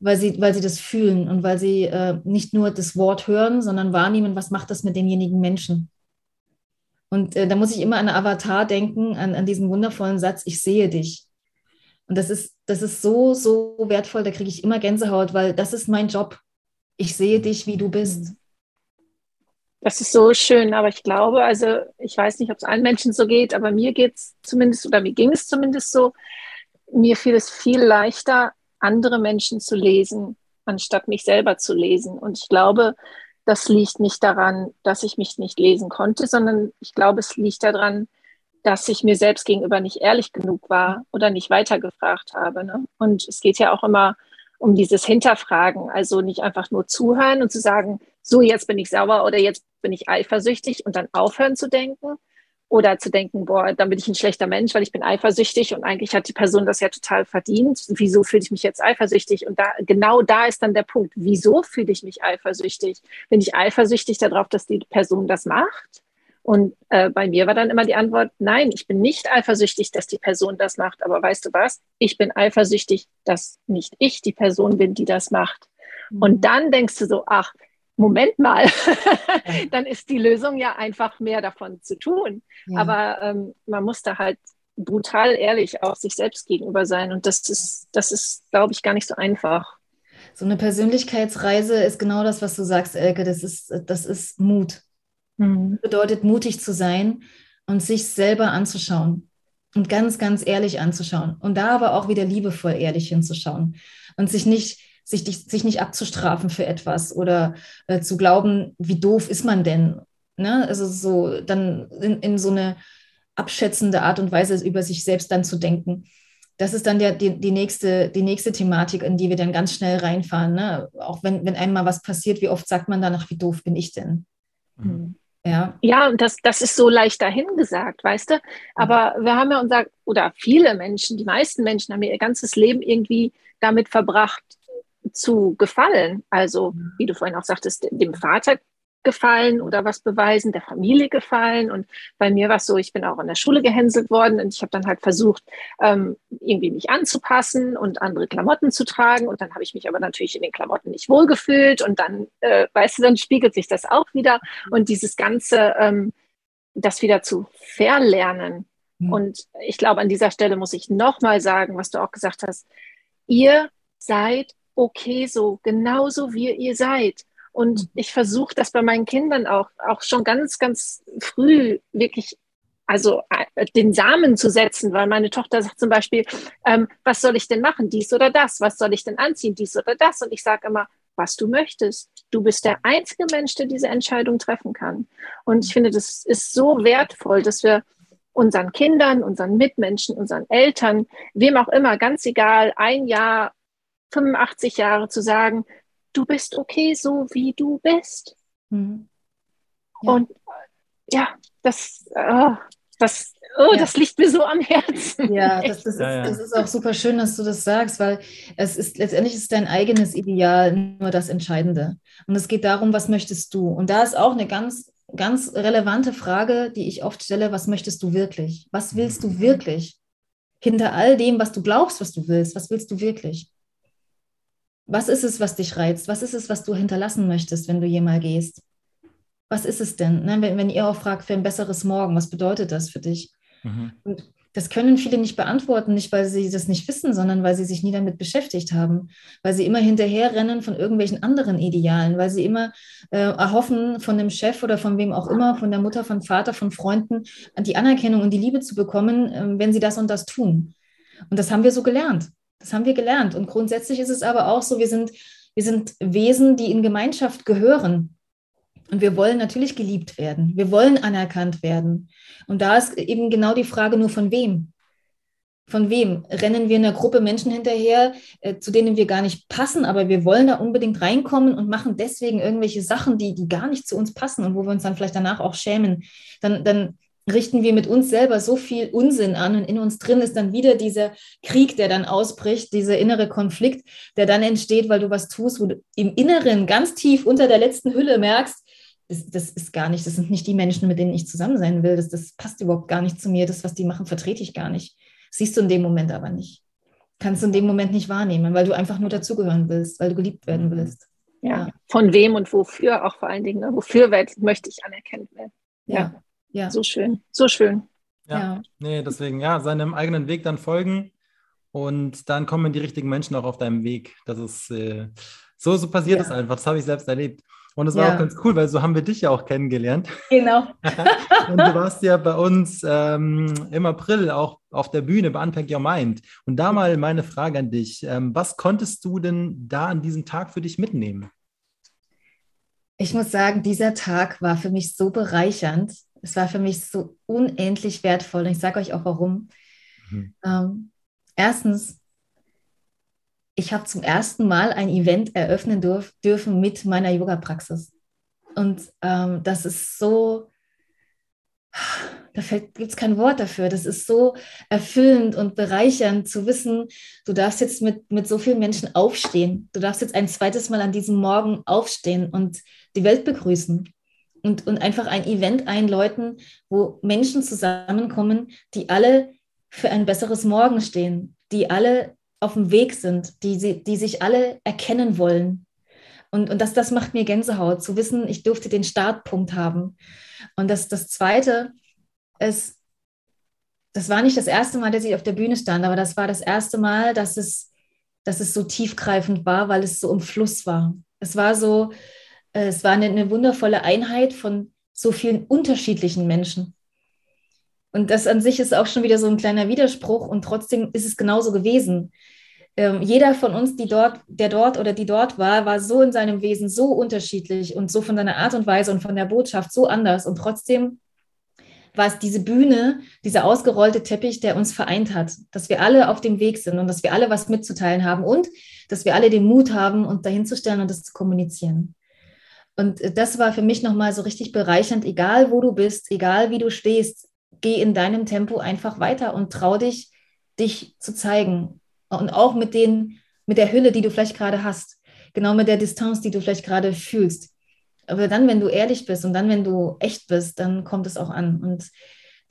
C: weil sie, weil sie das fühlen und weil sie äh, nicht nur das Wort hören, sondern wahrnehmen, was macht das mit denjenigen Menschen. Und äh, da muss ich immer an Avatar denken, an, an diesen wundervollen Satz, ich sehe dich. Und das ist, das ist so, so wertvoll, da kriege ich immer Gänsehaut, weil das ist mein Job. Ich sehe dich, wie du bist.
B: Das ist so schön, aber ich glaube, also ich weiß nicht, ob es allen Menschen so geht, aber mir geht es zumindest oder mir ging es zumindest so, mir fiel es viel leichter, andere Menschen zu lesen, anstatt mich selber zu lesen. Und ich glaube, das liegt nicht daran, dass ich mich nicht lesen konnte, sondern ich glaube, es liegt daran, dass ich mir selbst gegenüber nicht ehrlich genug war oder nicht weitergefragt habe. Ne? Und es geht ja auch immer dieses Hinterfragen. Also nicht einfach nur zuhören und zu sagen, so jetzt bin ich sauer oder jetzt bin ich eifersüchtig und dann aufhören zu denken. Oder zu denken, boah, dann bin ich ein schlechter Mensch, weil ich bin eifersüchtig und eigentlich hat die Person das ja total verdient. Wieso fühle ich mich jetzt eifersüchtig? Und da, genau da ist dann der Punkt. Wieso fühle ich mich eifersüchtig? Bin ich eifersüchtig darauf, dass die Person das macht? Und äh, bei mir war dann immer die Antwort, nein, ich bin nicht eifersüchtig, dass die Person das macht. Aber weißt du was? Ich bin eifersüchtig, dass nicht ich die Person bin, die das macht. Mhm. Und dann denkst du so, ach, Moment mal, (laughs) dann ist die Lösung ja einfach mehr davon zu tun. Ja. Aber ähm, man muss da halt brutal ehrlich auch sich selbst gegenüber sein. Und das ist, das ist, glaube ich, gar nicht so einfach.
C: So eine Persönlichkeitsreise ist genau das, was du sagst, Elke. Das ist, das ist Mut. Mhm. Bedeutet mutig zu sein und sich selber anzuschauen und ganz, ganz ehrlich anzuschauen und da aber auch wieder liebevoll ehrlich hinzuschauen und sich nicht, sich, sich nicht abzustrafen für etwas oder äh, zu glauben, wie doof ist man denn? Ne? Also so dann in, in so eine abschätzende Art und Weise über sich selbst dann zu denken. Das ist dann der, die, die, nächste, die nächste Thematik, in die wir dann ganz schnell reinfahren. Ne? Auch wenn, wenn einmal was passiert, wie oft sagt man danach, wie doof bin ich denn?
B: Mhm. Ja, ja und das, das ist so leicht dahingesagt, weißt du? Aber wir haben ja unser, oder viele Menschen, die meisten Menschen haben ihr ganzes Leben irgendwie damit verbracht, zu gefallen. Also, wie du vorhin auch sagtest, dem Vater gefallen oder was beweisen, der Familie gefallen. Und bei mir war es so, ich bin auch in der Schule gehänselt worden und ich habe dann halt versucht, ähm, irgendwie mich anzupassen und andere Klamotten zu tragen. Und dann habe ich mich aber natürlich in den Klamotten nicht wohlgefühlt. Und dann, äh, weißt du, dann spiegelt sich das auch wieder. Und dieses Ganze, ähm, das wieder zu verlernen. Mhm. Und ich glaube, an dieser Stelle muss ich nochmal sagen, was du auch gesagt hast. Ihr seid okay so, genauso wie ihr seid. Und mhm. ich versuche das bei meinen Kindern auch, auch schon ganz, ganz früh wirklich also äh, den Samen zu setzen, weil meine Tochter sagt zum Beispiel, ähm, was soll ich denn machen, dies oder das, was soll ich denn anziehen, dies oder das. Und ich sage immer, was du möchtest. Du bist der einzige Mensch, der diese Entscheidung treffen kann. Und ich finde, das ist so wertvoll, dass wir unseren Kindern, unseren Mitmenschen, unseren Eltern, wem auch immer, ganz egal, ein Jahr, 85 Jahre zu sagen, du bist okay, so wie du bist. Mhm. Ja. Und ja, das, oh, das, oh, ja. das liegt mir so am Herzen.
C: Ja, das, das, ja, ist, das ist auch super schön, dass du das sagst, weil es ist letztendlich ist dein eigenes Ideal nur das Entscheidende. Und es geht darum, was möchtest du? Und da ist auch eine ganz, ganz relevante Frage, die ich oft stelle: Was möchtest du wirklich? Was willst du wirklich? Hinter all dem, was du glaubst, was du willst, was willst du wirklich? Was ist es, was dich reizt? Was ist es, was du hinterlassen möchtest, wenn du jemals gehst? was ist es denn? Ne? Wenn, wenn ihr auch fragt für ein besseres Morgen, was bedeutet das für dich? Mhm. Und das können viele nicht beantworten, nicht weil sie das nicht wissen, sondern weil sie sich nie damit beschäftigt haben, weil sie immer hinterherrennen von irgendwelchen anderen Idealen, weil sie immer äh, erhoffen, von dem Chef oder von wem auch immer, von der Mutter, von Vater, von Freunden, die Anerkennung und die Liebe zu bekommen, äh, wenn sie das und das tun. Und das haben wir so gelernt. Das haben wir gelernt. Und grundsätzlich ist es aber auch so, wir sind, wir sind Wesen, die in Gemeinschaft gehören. Und wir wollen natürlich geliebt werden. Wir wollen anerkannt werden. Und da ist eben genau die Frage nur von wem. Von wem? Rennen wir einer Gruppe Menschen hinterher, äh, zu denen wir gar nicht passen, aber wir wollen da unbedingt reinkommen und machen deswegen irgendwelche Sachen, die, die gar nicht zu uns passen und wo wir uns dann vielleicht danach auch schämen. Dann, dann richten wir mit uns selber so viel Unsinn an und in uns drin ist dann wieder dieser Krieg, der dann ausbricht, dieser innere Konflikt, der dann entsteht, weil du was tust, wo du im Inneren ganz tief unter der letzten Hülle merkst, das, das, ist gar nicht, das sind nicht die Menschen, mit denen ich zusammen sein will. Das, das passt überhaupt gar nicht zu mir. Das, was die machen, vertrete ich gar nicht. Siehst du in dem Moment aber nicht. Kannst du in dem Moment nicht wahrnehmen, weil du einfach nur dazugehören willst, weil du geliebt werden mhm. willst.
B: Ja, ja. von wem und wofür auch vor allen Dingen. Ne? Wofür möchte ich anerkannt werden. Ja. ja. Ja. So schön, so schön.
A: Ja. ja, nee, deswegen, ja, seinem eigenen Weg dann folgen und dann kommen die richtigen Menschen auch auf deinem Weg. Das ist äh, so, so passiert es einfach. Das habe ich selbst erlebt. Und das war ja. auch ganz cool, weil so haben wir dich ja auch kennengelernt. (laughs)
C: Genau. (laughs)
A: und du warst ja bei uns ähm, im April auch auf der Bühne bei Unpack Your Mind. Und da mal meine Frage an dich. Ähm, was konntest du denn da an diesem Tag für dich mitnehmen?
C: Ich muss sagen, dieser Tag war für mich so bereichernd. Es war für mich so unendlich wertvoll. Und ich sage euch auch warum. Mhm. Ähm, erstens, ich habe zum ersten Mal ein Event eröffnen dürf, dürfen mit meiner Yoga-Praxis. Und ähm, das ist so, da gibt es kein Wort dafür. Das ist so erfüllend und bereichernd zu wissen, du darfst jetzt mit, mit so vielen Menschen aufstehen. Du darfst jetzt ein zweites Mal an diesem Morgen aufstehen und die Welt begrüßen. Und, und einfach ein Event einläuten, wo Menschen zusammenkommen, die alle für ein besseres Morgen stehen, die alle auf dem Weg sind, die, die sich alle erkennen wollen. Und, und das, das macht mir Gänsehaut, zu wissen, ich durfte den Startpunkt haben. Und das, das Zweite ist, das war nicht das erste Mal, dass ich auf der Bühne stand, aber das war das erste Mal, dass es, dass es so tiefgreifend war, weil es so im Fluss war. Es war so, es war eine, eine wundervolle Einheit von so vielen unterschiedlichen Menschen. Und das an sich ist auch schon wieder so ein kleiner Widerspruch und trotzdem ist es genauso gewesen. Ähm, jeder von uns, die dort, der dort oder die dort war, war so in seinem Wesen so unterschiedlich und so von seiner Art und Weise und von der Botschaft so anders. Und trotzdem war es diese Bühne, dieser ausgerollte Teppich, der uns vereint hat, dass wir alle auf dem Weg sind und dass wir alle was mitzuteilen haben und dass wir alle den Mut haben, uns dahin zu stellen und das zu kommunizieren. Und äh, das war für mich nochmal so richtig bereichernd, egal wo du bist, egal wie du stehst, geh in deinem Tempo einfach weiter und trau dich, dich zu zeigen. Und auch mit, den, mit der Hülle, die du vielleicht gerade hast. Genau mit der Distanz, die du vielleicht gerade fühlst. Aber dann, wenn du ehrlich bist und dann, wenn du echt bist, dann kommt es auch an. Und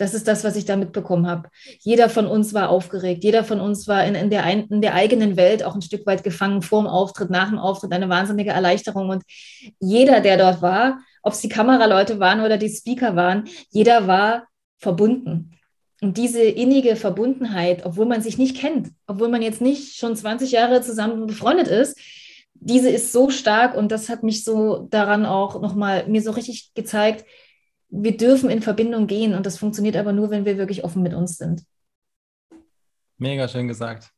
C: das ist das, was ich da mitbekommen habe. Jeder von uns war aufgeregt. Jeder von uns war in, in, der, ein, in der eigenen Welt auch ein Stück weit gefangen, vor dem Auftritt, nach dem Auftritt, eine wahnsinnige Erleichterung. Und jeder, der dort war, ob es die Kameraleute waren oder die Speaker waren, jeder war verbunden. Und diese innige Verbundenheit, obwohl man sich nicht kennt, obwohl man jetzt nicht schon 20 Jahre zusammen befreundet ist, diese ist so stark und das hat mich so daran auch nochmal mir so richtig gezeigt, wir dürfen in Verbindung gehen und das funktioniert aber nur, wenn wir wirklich offen mit uns sind.
A: Mega schön gesagt.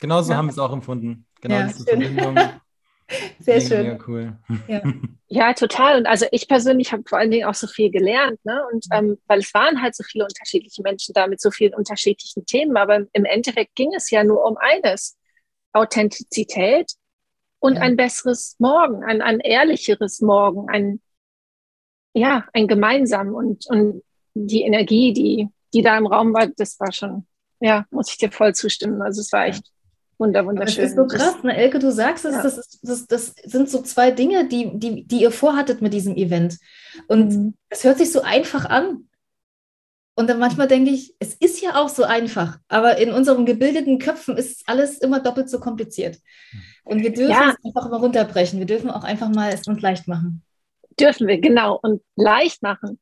A: Genauso ja. haben wir es auch empfunden. Genau
C: ja,
A: diese Verbindung. (laughs)
C: Sehr mega, schön.
A: Mega cool.
B: Ja. ja. total. Und also ich persönlich habe vor allen Dingen auch so viel gelernt, ne? Und ähm, weil es waren halt so viele unterschiedliche Menschen da mit so vielen unterschiedlichen Themen, aber im Endeffekt ging es ja nur um eines: Authentizität und ja. ein besseres Morgen, ein, ein ehrlicheres Morgen, ein ja, ein gemeinsam und, und die Energie, die, die da im Raum war, das war schon, ja, muss ich dir voll zustimmen. Also es war echt wunder, wunderschön.
C: Das ist so krass, ne, Elke, du sagst es, ja. das, ist, das, das sind so zwei Dinge, die, die, die ihr vorhattet mit diesem Event. Und mhm. es hört sich so einfach an. Und dann manchmal denke ich, es ist ja auch so einfach, aber in unseren gebildeten Köpfen ist alles immer doppelt so kompliziert. Und wir dürfen ja. es einfach mal runterbrechen. Wir dürfen auch einfach mal es uns leicht machen.
B: Dürfen wir, genau, und leicht machen.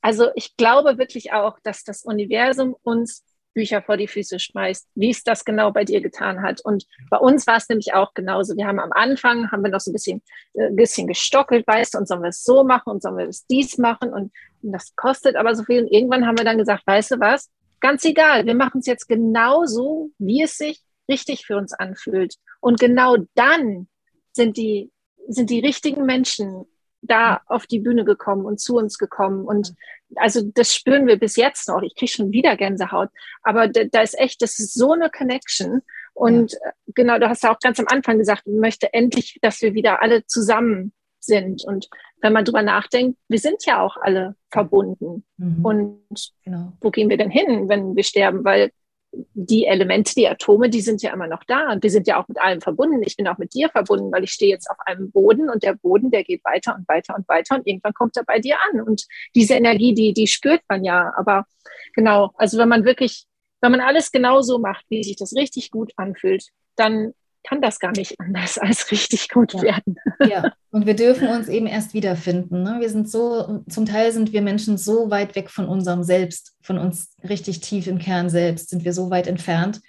B: Also ich glaube wirklich auch, dass das Universum uns Bücher vor die Füße schmeißt, wie es das genau bei dir getan hat. Und bei uns war es nämlich auch genauso. Wir haben am Anfang, haben wir noch so ein bisschen, ein äh, bisschen gestockelt, weißt du, und sollen wir es so machen und sollen wir es dies machen und, das kostet aber so viel. Und irgendwann haben wir dann gesagt, weißt du was, ganz egal, wir machen es jetzt genauso, wie es sich richtig für uns anfühlt. Und genau dann sind die, sind die richtigen Menschen da auf die Bühne gekommen und zu uns gekommen. Und also das spüren wir bis jetzt noch. Ich kriege schon wieder Gänsehaut. Aber da, da, ist echt, das ist so eine Connection. Und ja. Äh, genau, du hast ja auch ganz am Anfang gesagt, ich möchte endlich, dass wir wieder alle zusammen sind. Und wenn man drüber nachdenkt, wir sind ja auch alle verbunden. Mhm. Und genau. wo gehen wir denn hin, wenn wir sterben? Weil die Elemente, die Atome, die sind ja immer noch da und wir sind ja auch mit allem verbunden. Ich bin auch mit dir verbunden, weil ich stehe jetzt auf einem Boden und der Boden, der geht weiter und weiter und weiter und irgendwann kommt er bei dir an. Und diese Energie, die, die spürt man ja. Aber genau, also wenn man wirklich, wenn man alles genau so macht, wie sich das richtig gut anfühlt, dann kann das gar nicht anders (laughs) als richtig gut
C: ja.
B: werden.
C: Ja, und wir dürfen uns eben erst wiederfinden. Ne? Wir sind so, zum Teil sind wir Menschen so weit weg von unserem Selbst, von uns richtig tief im Kern selbst, sind wir so weit entfernt,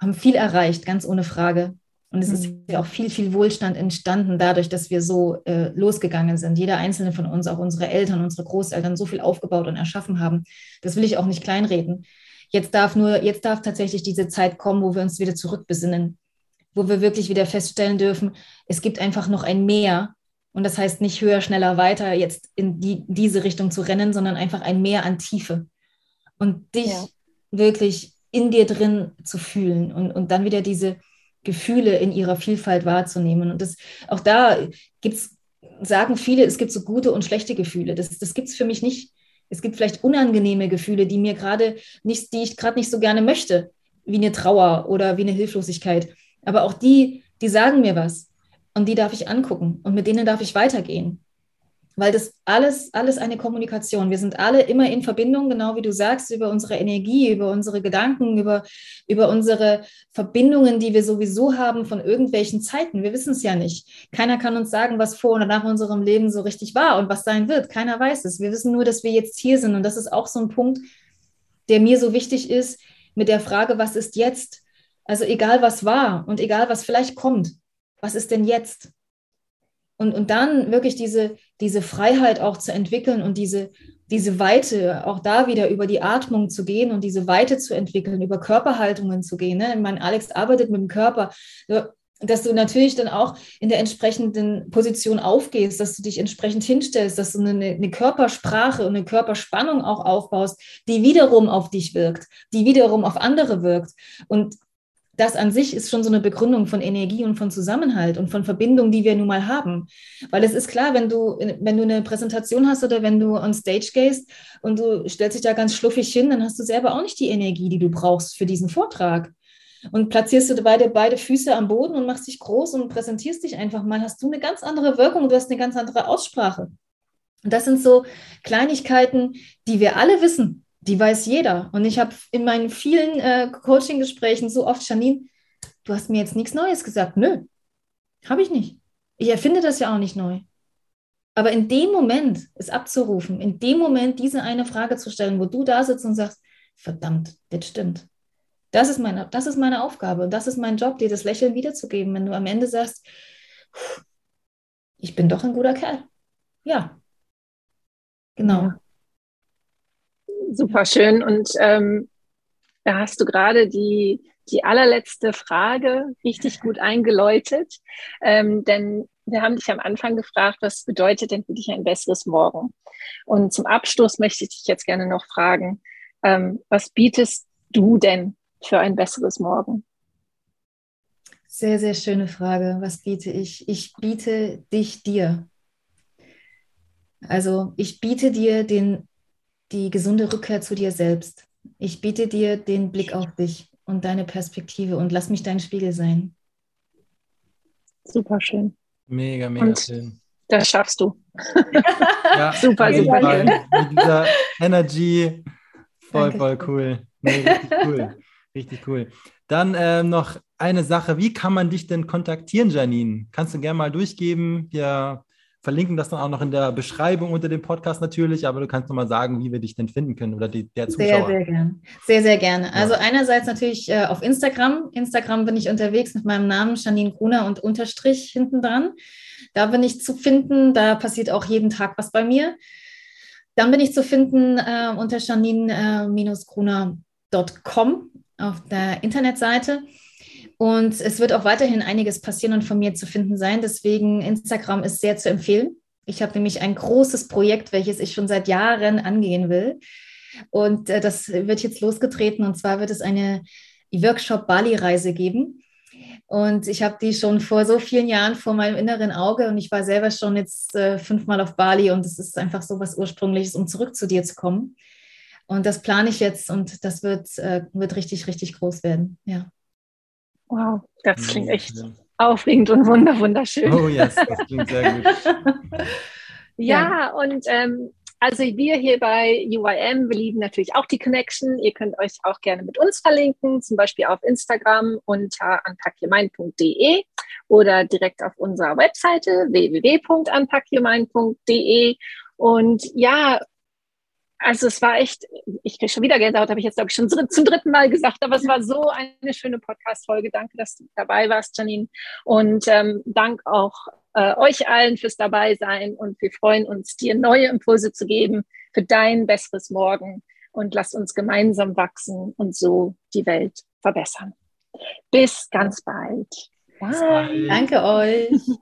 C: haben viel erreicht, ganz ohne Frage. Und es ist mhm. ja auch viel, viel Wohlstand entstanden dadurch, dass wir so äh, losgegangen sind. Jeder einzelne von uns, auch unsere Eltern, unsere Großeltern, so viel aufgebaut und erschaffen haben. Das will ich auch nicht kleinreden. Jetzt darf nur, jetzt darf tatsächlich diese Zeit kommen, wo wir uns wieder zurückbesinnen wo wir wirklich wieder feststellen dürfen, es gibt einfach noch ein Mehr. Und das heißt nicht höher, schneller, weiter, jetzt in die, diese Richtung zu rennen, sondern einfach ein Mehr an Tiefe. Und dich ja. wirklich in dir drin zu fühlen und, und dann wieder diese Gefühle in ihrer Vielfalt wahrzunehmen. Und das, auch da gibt's, sagen viele, es gibt so gute und schlechte Gefühle. Das, das gibt es für mich nicht. Es gibt vielleicht unangenehme Gefühle, die mir gerade nicht, die ich gerade nicht so gerne möchte, wie eine Trauer oder wie eine Hilflosigkeit. Aber auch die, die sagen mir was und die darf ich angucken und mit denen darf ich weitergehen. Weil das alles, alles eine Kommunikation. Wir sind alle immer in Verbindung, genau wie du sagst, über unsere Energie, über unsere Gedanken, über, über unsere Verbindungen, die wir sowieso haben von irgendwelchen Zeiten. Wir wissen es ja nicht. Keiner kann uns sagen, was vor oder nach unserem Leben so richtig war und was sein wird. Keiner weiß es. Wir wissen nur, dass wir jetzt hier sind. Und das ist auch so ein Punkt, der mir so wichtig ist mit der Frage, was ist jetzt? Also egal was war und egal was vielleicht kommt, was ist denn jetzt? Und, und dann wirklich diese, diese Freiheit auch zu entwickeln und diese, diese Weite, auch da wieder über die Atmung zu gehen und diese Weite zu entwickeln, über Körperhaltungen zu gehen. Ne? Ich meine, Alex arbeitet mit dem Körper, dass du natürlich dann auch in der entsprechenden Position aufgehst, dass du dich entsprechend hinstellst, dass du eine, eine Körpersprache und eine Körperspannung auch aufbaust, die wiederum auf dich wirkt, die wiederum auf andere wirkt. Und das an sich ist schon so eine Begründung von Energie und von Zusammenhalt und von Verbindung, die wir nun mal haben. Weil es ist klar, wenn du, wenn du eine Präsentation hast oder wenn du on Stage gehst und du stellst dich da ganz schluffig hin, dann hast du selber auch nicht die Energie, die du brauchst für diesen Vortrag. Und platzierst du beide, beide Füße am Boden und machst dich groß und präsentierst dich einfach mal, hast du eine ganz andere Wirkung, du hast eine ganz andere Aussprache. Und das sind so Kleinigkeiten, die wir alle wissen, die weiß jeder. Und ich habe in meinen vielen äh, Coaching-Gesprächen so oft, Janine, du hast mir jetzt nichts Neues gesagt. Nö, habe ich nicht. Ich erfinde das ja auch nicht neu. Aber in dem Moment es abzurufen, in dem Moment diese eine Frage zu stellen, wo du da sitzt und sagst, verdammt, das stimmt. Das ist meine, das ist meine Aufgabe und das ist mein Job, dir das Lächeln wiederzugeben, wenn du am Ende sagst, ich bin doch ein guter Kerl. Ja. Genau.
B: Super schön. Und ähm, da hast du gerade die, die allerletzte Frage richtig gut eingeläutet. Ähm, denn wir haben dich am Anfang gefragt, was bedeutet denn für dich ein besseres Morgen? Und zum Abschluss möchte ich dich jetzt gerne noch fragen, ähm, was bietest du denn für ein besseres Morgen?
C: Sehr, sehr schöne Frage. Was biete ich? Ich biete dich dir. Also ich biete dir den, die gesunde Rückkehr zu dir selbst. Ich biete dir den Blick auf dich und deine Perspektive und lass mich dein Spiegel sein.
B: Super schön.
A: Mega, mega und schön.
B: Das schaffst du. (laughs)
A: ja, super, super schön. Mit dieser Energy. Voll, Danke. voll cool. Nee, richtig cool. Richtig cool. Dann ähm, noch eine Sache. Wie kann man dich denn kontaktieren, Janine? Kannst du gerne mal durchgeben? Wir verlinken das dann auch noch in der Beschreibung unter dem Podcast natürlich, aber du kannst noch mal sagen, wie wir dich denn finden können oder die, der Zuschauer.
C: Sehr, sehr gerne. Sehr, sehr gerne. Also einerseits natürlich äh, auf Instagram. Instagram bin ich unterwegs mit meinem Namen Janine Gruner und Unterstrich hinten dran. Da bin ich zu finden. Da passiert auch jeden Tag was bei mir. Dann bin ich zu finden äh, unter janine-gruner.com auf der Internetseite. Und es wird auch weiterhin einiges passieren und von mir zu finden sein. Deswegen Instagram ist sehr zu empfehlen. Ich habe nämlich ein großes Projekt, welches ich schon seit Jahren angehen will. Und äh, das wird jetzt losgetreten. Und zwar wird es eine Workshop-Bali-Reise geben. Und ich habe die schon vor so vielen Jahren vor meinem inneren Auge und ich war selber schon jetzt äh, fünfmal auf Bali und es ist einfach so was Ursprüngliches, um zurück zu dir zu kommen. Und das plane ich jetzt und das wird, äh, wird richtig, richtig groß werden. Ja.
B: Wow, das klingt echt ja. aufregend und wunderschön.
A: Oh yes, das klingt sehr gut.
B: ja, (laughs) ja, und ähm, also wir hier bei UIM, wir lieben natürlich auch die Connection. Ihr könnt euch auch gerne mit uns verlinken, zum Beispiel auf Instagram unter unpackyourmind.de oder direkt auf unserer Webseite www.unpackyourmind.de. Und ja, also es war echt, ich kriege schon wieder Gänsehaut, habe ich jetzt, glaube ich, schon zum dritten Mal gesagt, aber es war so eine schöne Podcast-Folge. Danke, dass du dabei warst, Janine. Und ähm, Dank auch äh, euch allen fürs Dabeisein und wir freuen uns, dir neue Impulse zu geben für dein besseres Morgen und lass uns gemeinsam wachsen und so die Welt verbessern. Bis ganz bald.
C: Bye. Danke euch.